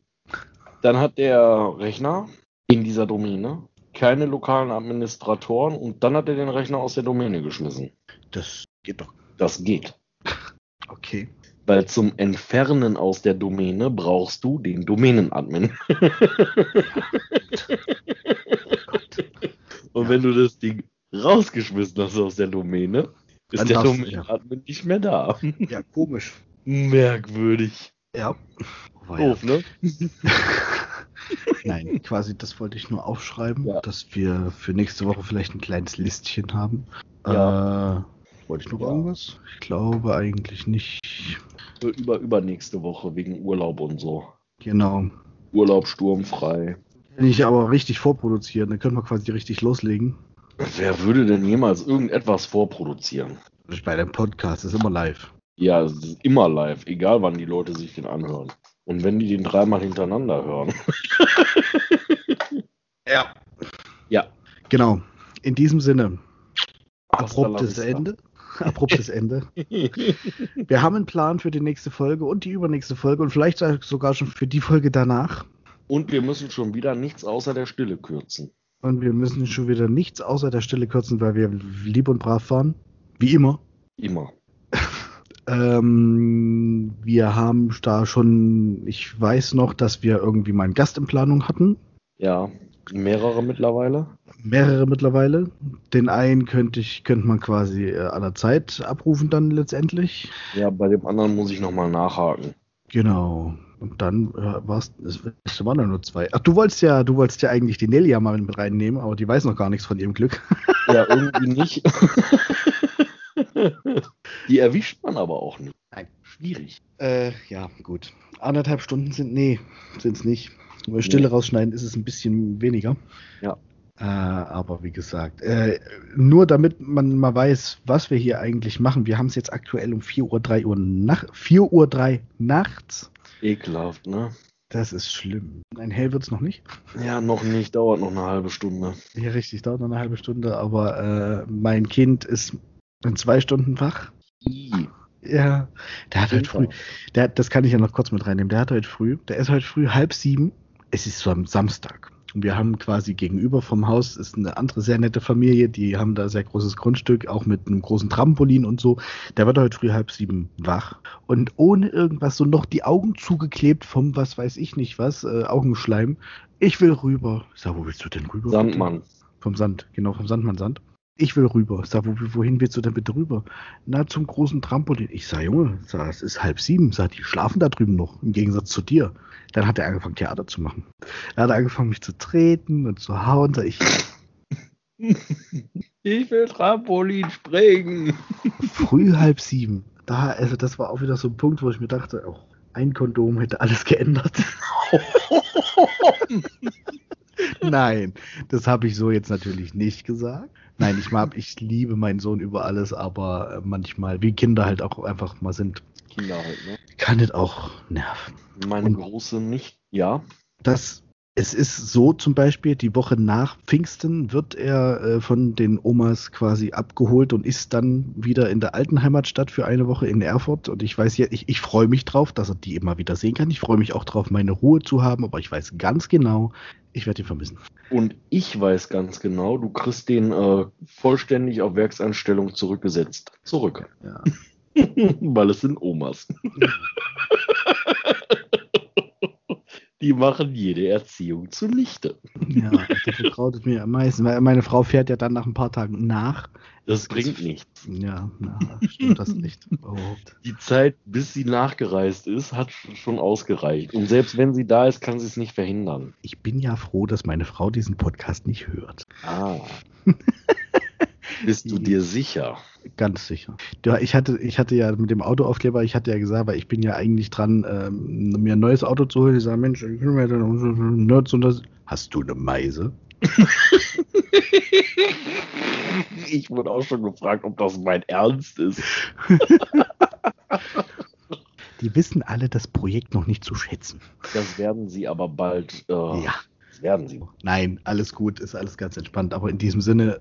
Dann hat der Rechner in dieser Domäne keine lokalen Administratoren und dann hat er den Rechner aus der Domäne geschmissen. Das geht doch. Das geht. Okay. Weil zum Entfernen aus der Domäne brauchst du den Domänenadmin. [laughs] Und wenn du das Ding rausgeschmissen hast aus der Domäne, ist Dann der Domänenadmin nicht mehr da. [laughs] Ja, komisch. Merkwürdig. Ja. Oh, ja. Doof, ne? [laughs] Nein, quasi das wollte ich nur aufschreiben, Ja. dass wir für nächste Woche vielleicht ein kleines Listchen haben. Ja. Äh, wollte ich noch Ja. irgendwas? Ich glaube eigentlich nicht. Für über übernächste Woche wegen Urlaub und so. Genau. Urlaub sturmfrei. Nicht aber richtig vorproduzieren, dann können wir quasi richtig loslegen. Wer würde denn jemals irgendetwas vorproduzieren? Bei dem Podcast ist immer live. Ja, es ist immer live, egal wann die Leute sich den anhören. Und wenn die den dreimal hintereinander hören. [laughs] ja. Ja. Genau. In diesem Sinne. Abruptes. Ende. Abruptes Ende. [laughs] Wir haben einen Plan für die nächste Folge und die übernächste Folge und vielleicht sogar schon für die Folge danach. Und wir müssen schon wieder nichts außer der Stille kürzen. Und wir müssen schon wieder nichts außer der Stille kürzen, weil wir lieb und brav waren. Wie immer. Immer. [laughs] Ähm, wir haben da schon, ich weiß noch, dass wir irgendwie mal einen Gast in Planung hatten. Ja, mehrere mittlerweile. Mehrere mittlerweile. Den einen könnte ich, könnte man quasi äh, aller Zeit abrufen dann letztendlich. Ja, bei dem anderen muss ich nochmal nachhaken. Genau. Und dann äh, war's, es es waren ja nur zwei. Ach, du wolltest ja, du wolltest ja eigentlich die Nelly ja mal mit reinnehmen, aber die weiß noch gar nichts von ihrem Glück. [laughs] Ja, irgendwie [laughs] nicht. Die erwischt man aber auch nicht. Nein. Schwierig. Äh, ja, gut. Anderthalb Stunden sind, nee, sind es nicht. Bei Stille Nee. rausschneiden ist es ein bisschen weniger. Ja. Äh, aber wie gesagt, äh, nur damit man mal weiß, was wir hier eigentlich machen. Wir haben es jetzt aktuell um 4 Uhr, 3 Uhr nach, 4 Uhr 3 nachts. Ekelhaft, ne? Das ist schlimm. Ein hell wird es noch nicht. Ja, noch nicht. Dauert noch eine halbe Stunde. Ja, richtig, dauert noch eine halbe Stunde, aber äh, mein Kind ist in zwei Stunden wach. I. Ja, der hat heute früh, der, das kann ich ja noch kurz mit reinnehmen, der hat heute früh, der ist heute früh halb sieben, es ist so am Samstag. Wir haben quasi gegenüber vom Haus ist eine andere sehr nette Familie, die haben da sehr großes Grundstück, auch mit einem großen Trampolin und so. Der wird heute früh halb sieben wach und ohne irgendwas so noch die Augen zugeklebt vom was weiß ich nicht was, äh, Augenschleim. Ich will rüber. Ich sag, wo willst du denn rüber? Sandmann. Vom Sand, genau, vom Sandmann Sand. Ich will rüber. Ich sag, wo, wohin willst du denn bitte rüber? Na, zum großen Trampolin. Ich sag, Junge, sag, es ist halb sieben. Sag, die schlafen da drüben noch, im Gegensatz zu dir. Dann hat er angefangen, Theater zu machen. Er hat angefangen, mich zu treten und zu hauen. Sag ich, [laughs] Ich will Trampolin springen. früh halb sieben. Da, also das war auch wieder so ein Punkt, wo ich mir dachte, oh, ein Kondom hätte alles geändert. [laughs] Nein, das habe ich so jetzt natürlich nicht gesagt. Nein, ich mag, ich liebe meinen Sohn über alles, aber manchmal, wie Kinder halt auch einfach mal sind, Kinder halt, ne? kann es auch nerven. Meine Und- große nicht. Ja. Das, es ist so zum Beispiel, die Woche nach Pfingsten wird er äh, von den Omas quasi abgeholt und ist dann wieder in der alten Heimatstadt für eine Woche in Erfurt. Und ich weiß ja, ich, ich freue mich drauf, dass er die immer wieder sehen kann. Ich freue mich auch drauf, meine Ruhe zu haben, aber ich weiß ganz genau, ich werde ihn vermissen. Und ich weiß ganz genau, du kriegst den äh, vollständig auf Werkseinstellung zurückgesetzt. Zurück. Ja. [laughs] [laughs] Weil es sind Omas. [laughs] Die machen jede Erziehung zunichte. Ja, das vertraut es mir am meisten, weil meine Frau fährt ja dann nach ein paar Tagen nach. Das bringt nichts. Ja, na, stimmt das nicht [laughs] überhaupt. Die Zeit, bis sie nachgereist ist, hat schon ausgereicht. Und selbst wenn sie da ist, kann sie es nicht verhindern. Ich bin ja froh, dass meine Frau diesen Podcast nicht hört. Ah. Bist du dir sicher? Ganz sicher. Ja, ich hatte, ich hatte ja mit dem Autoaufkleber, ich hatte ja gesagt, weil ich bin ja eigentlich dran, ähm, mir ein neues Auto zu holen. Ich sage, Mensch, ich mir dann Nerds und das. Hast du eine Meise? [laughs] Ich wurde auch schon gefragt, ob das mein Ernst ist. [laughs] Die wissen alle das Projekt noch nicht zu schätzen. Das werden sie aber bald. Äh, Ja. Das werden sie. Nein, alles gut, ist alles ganz entspannt. Aber in diesem Sinne,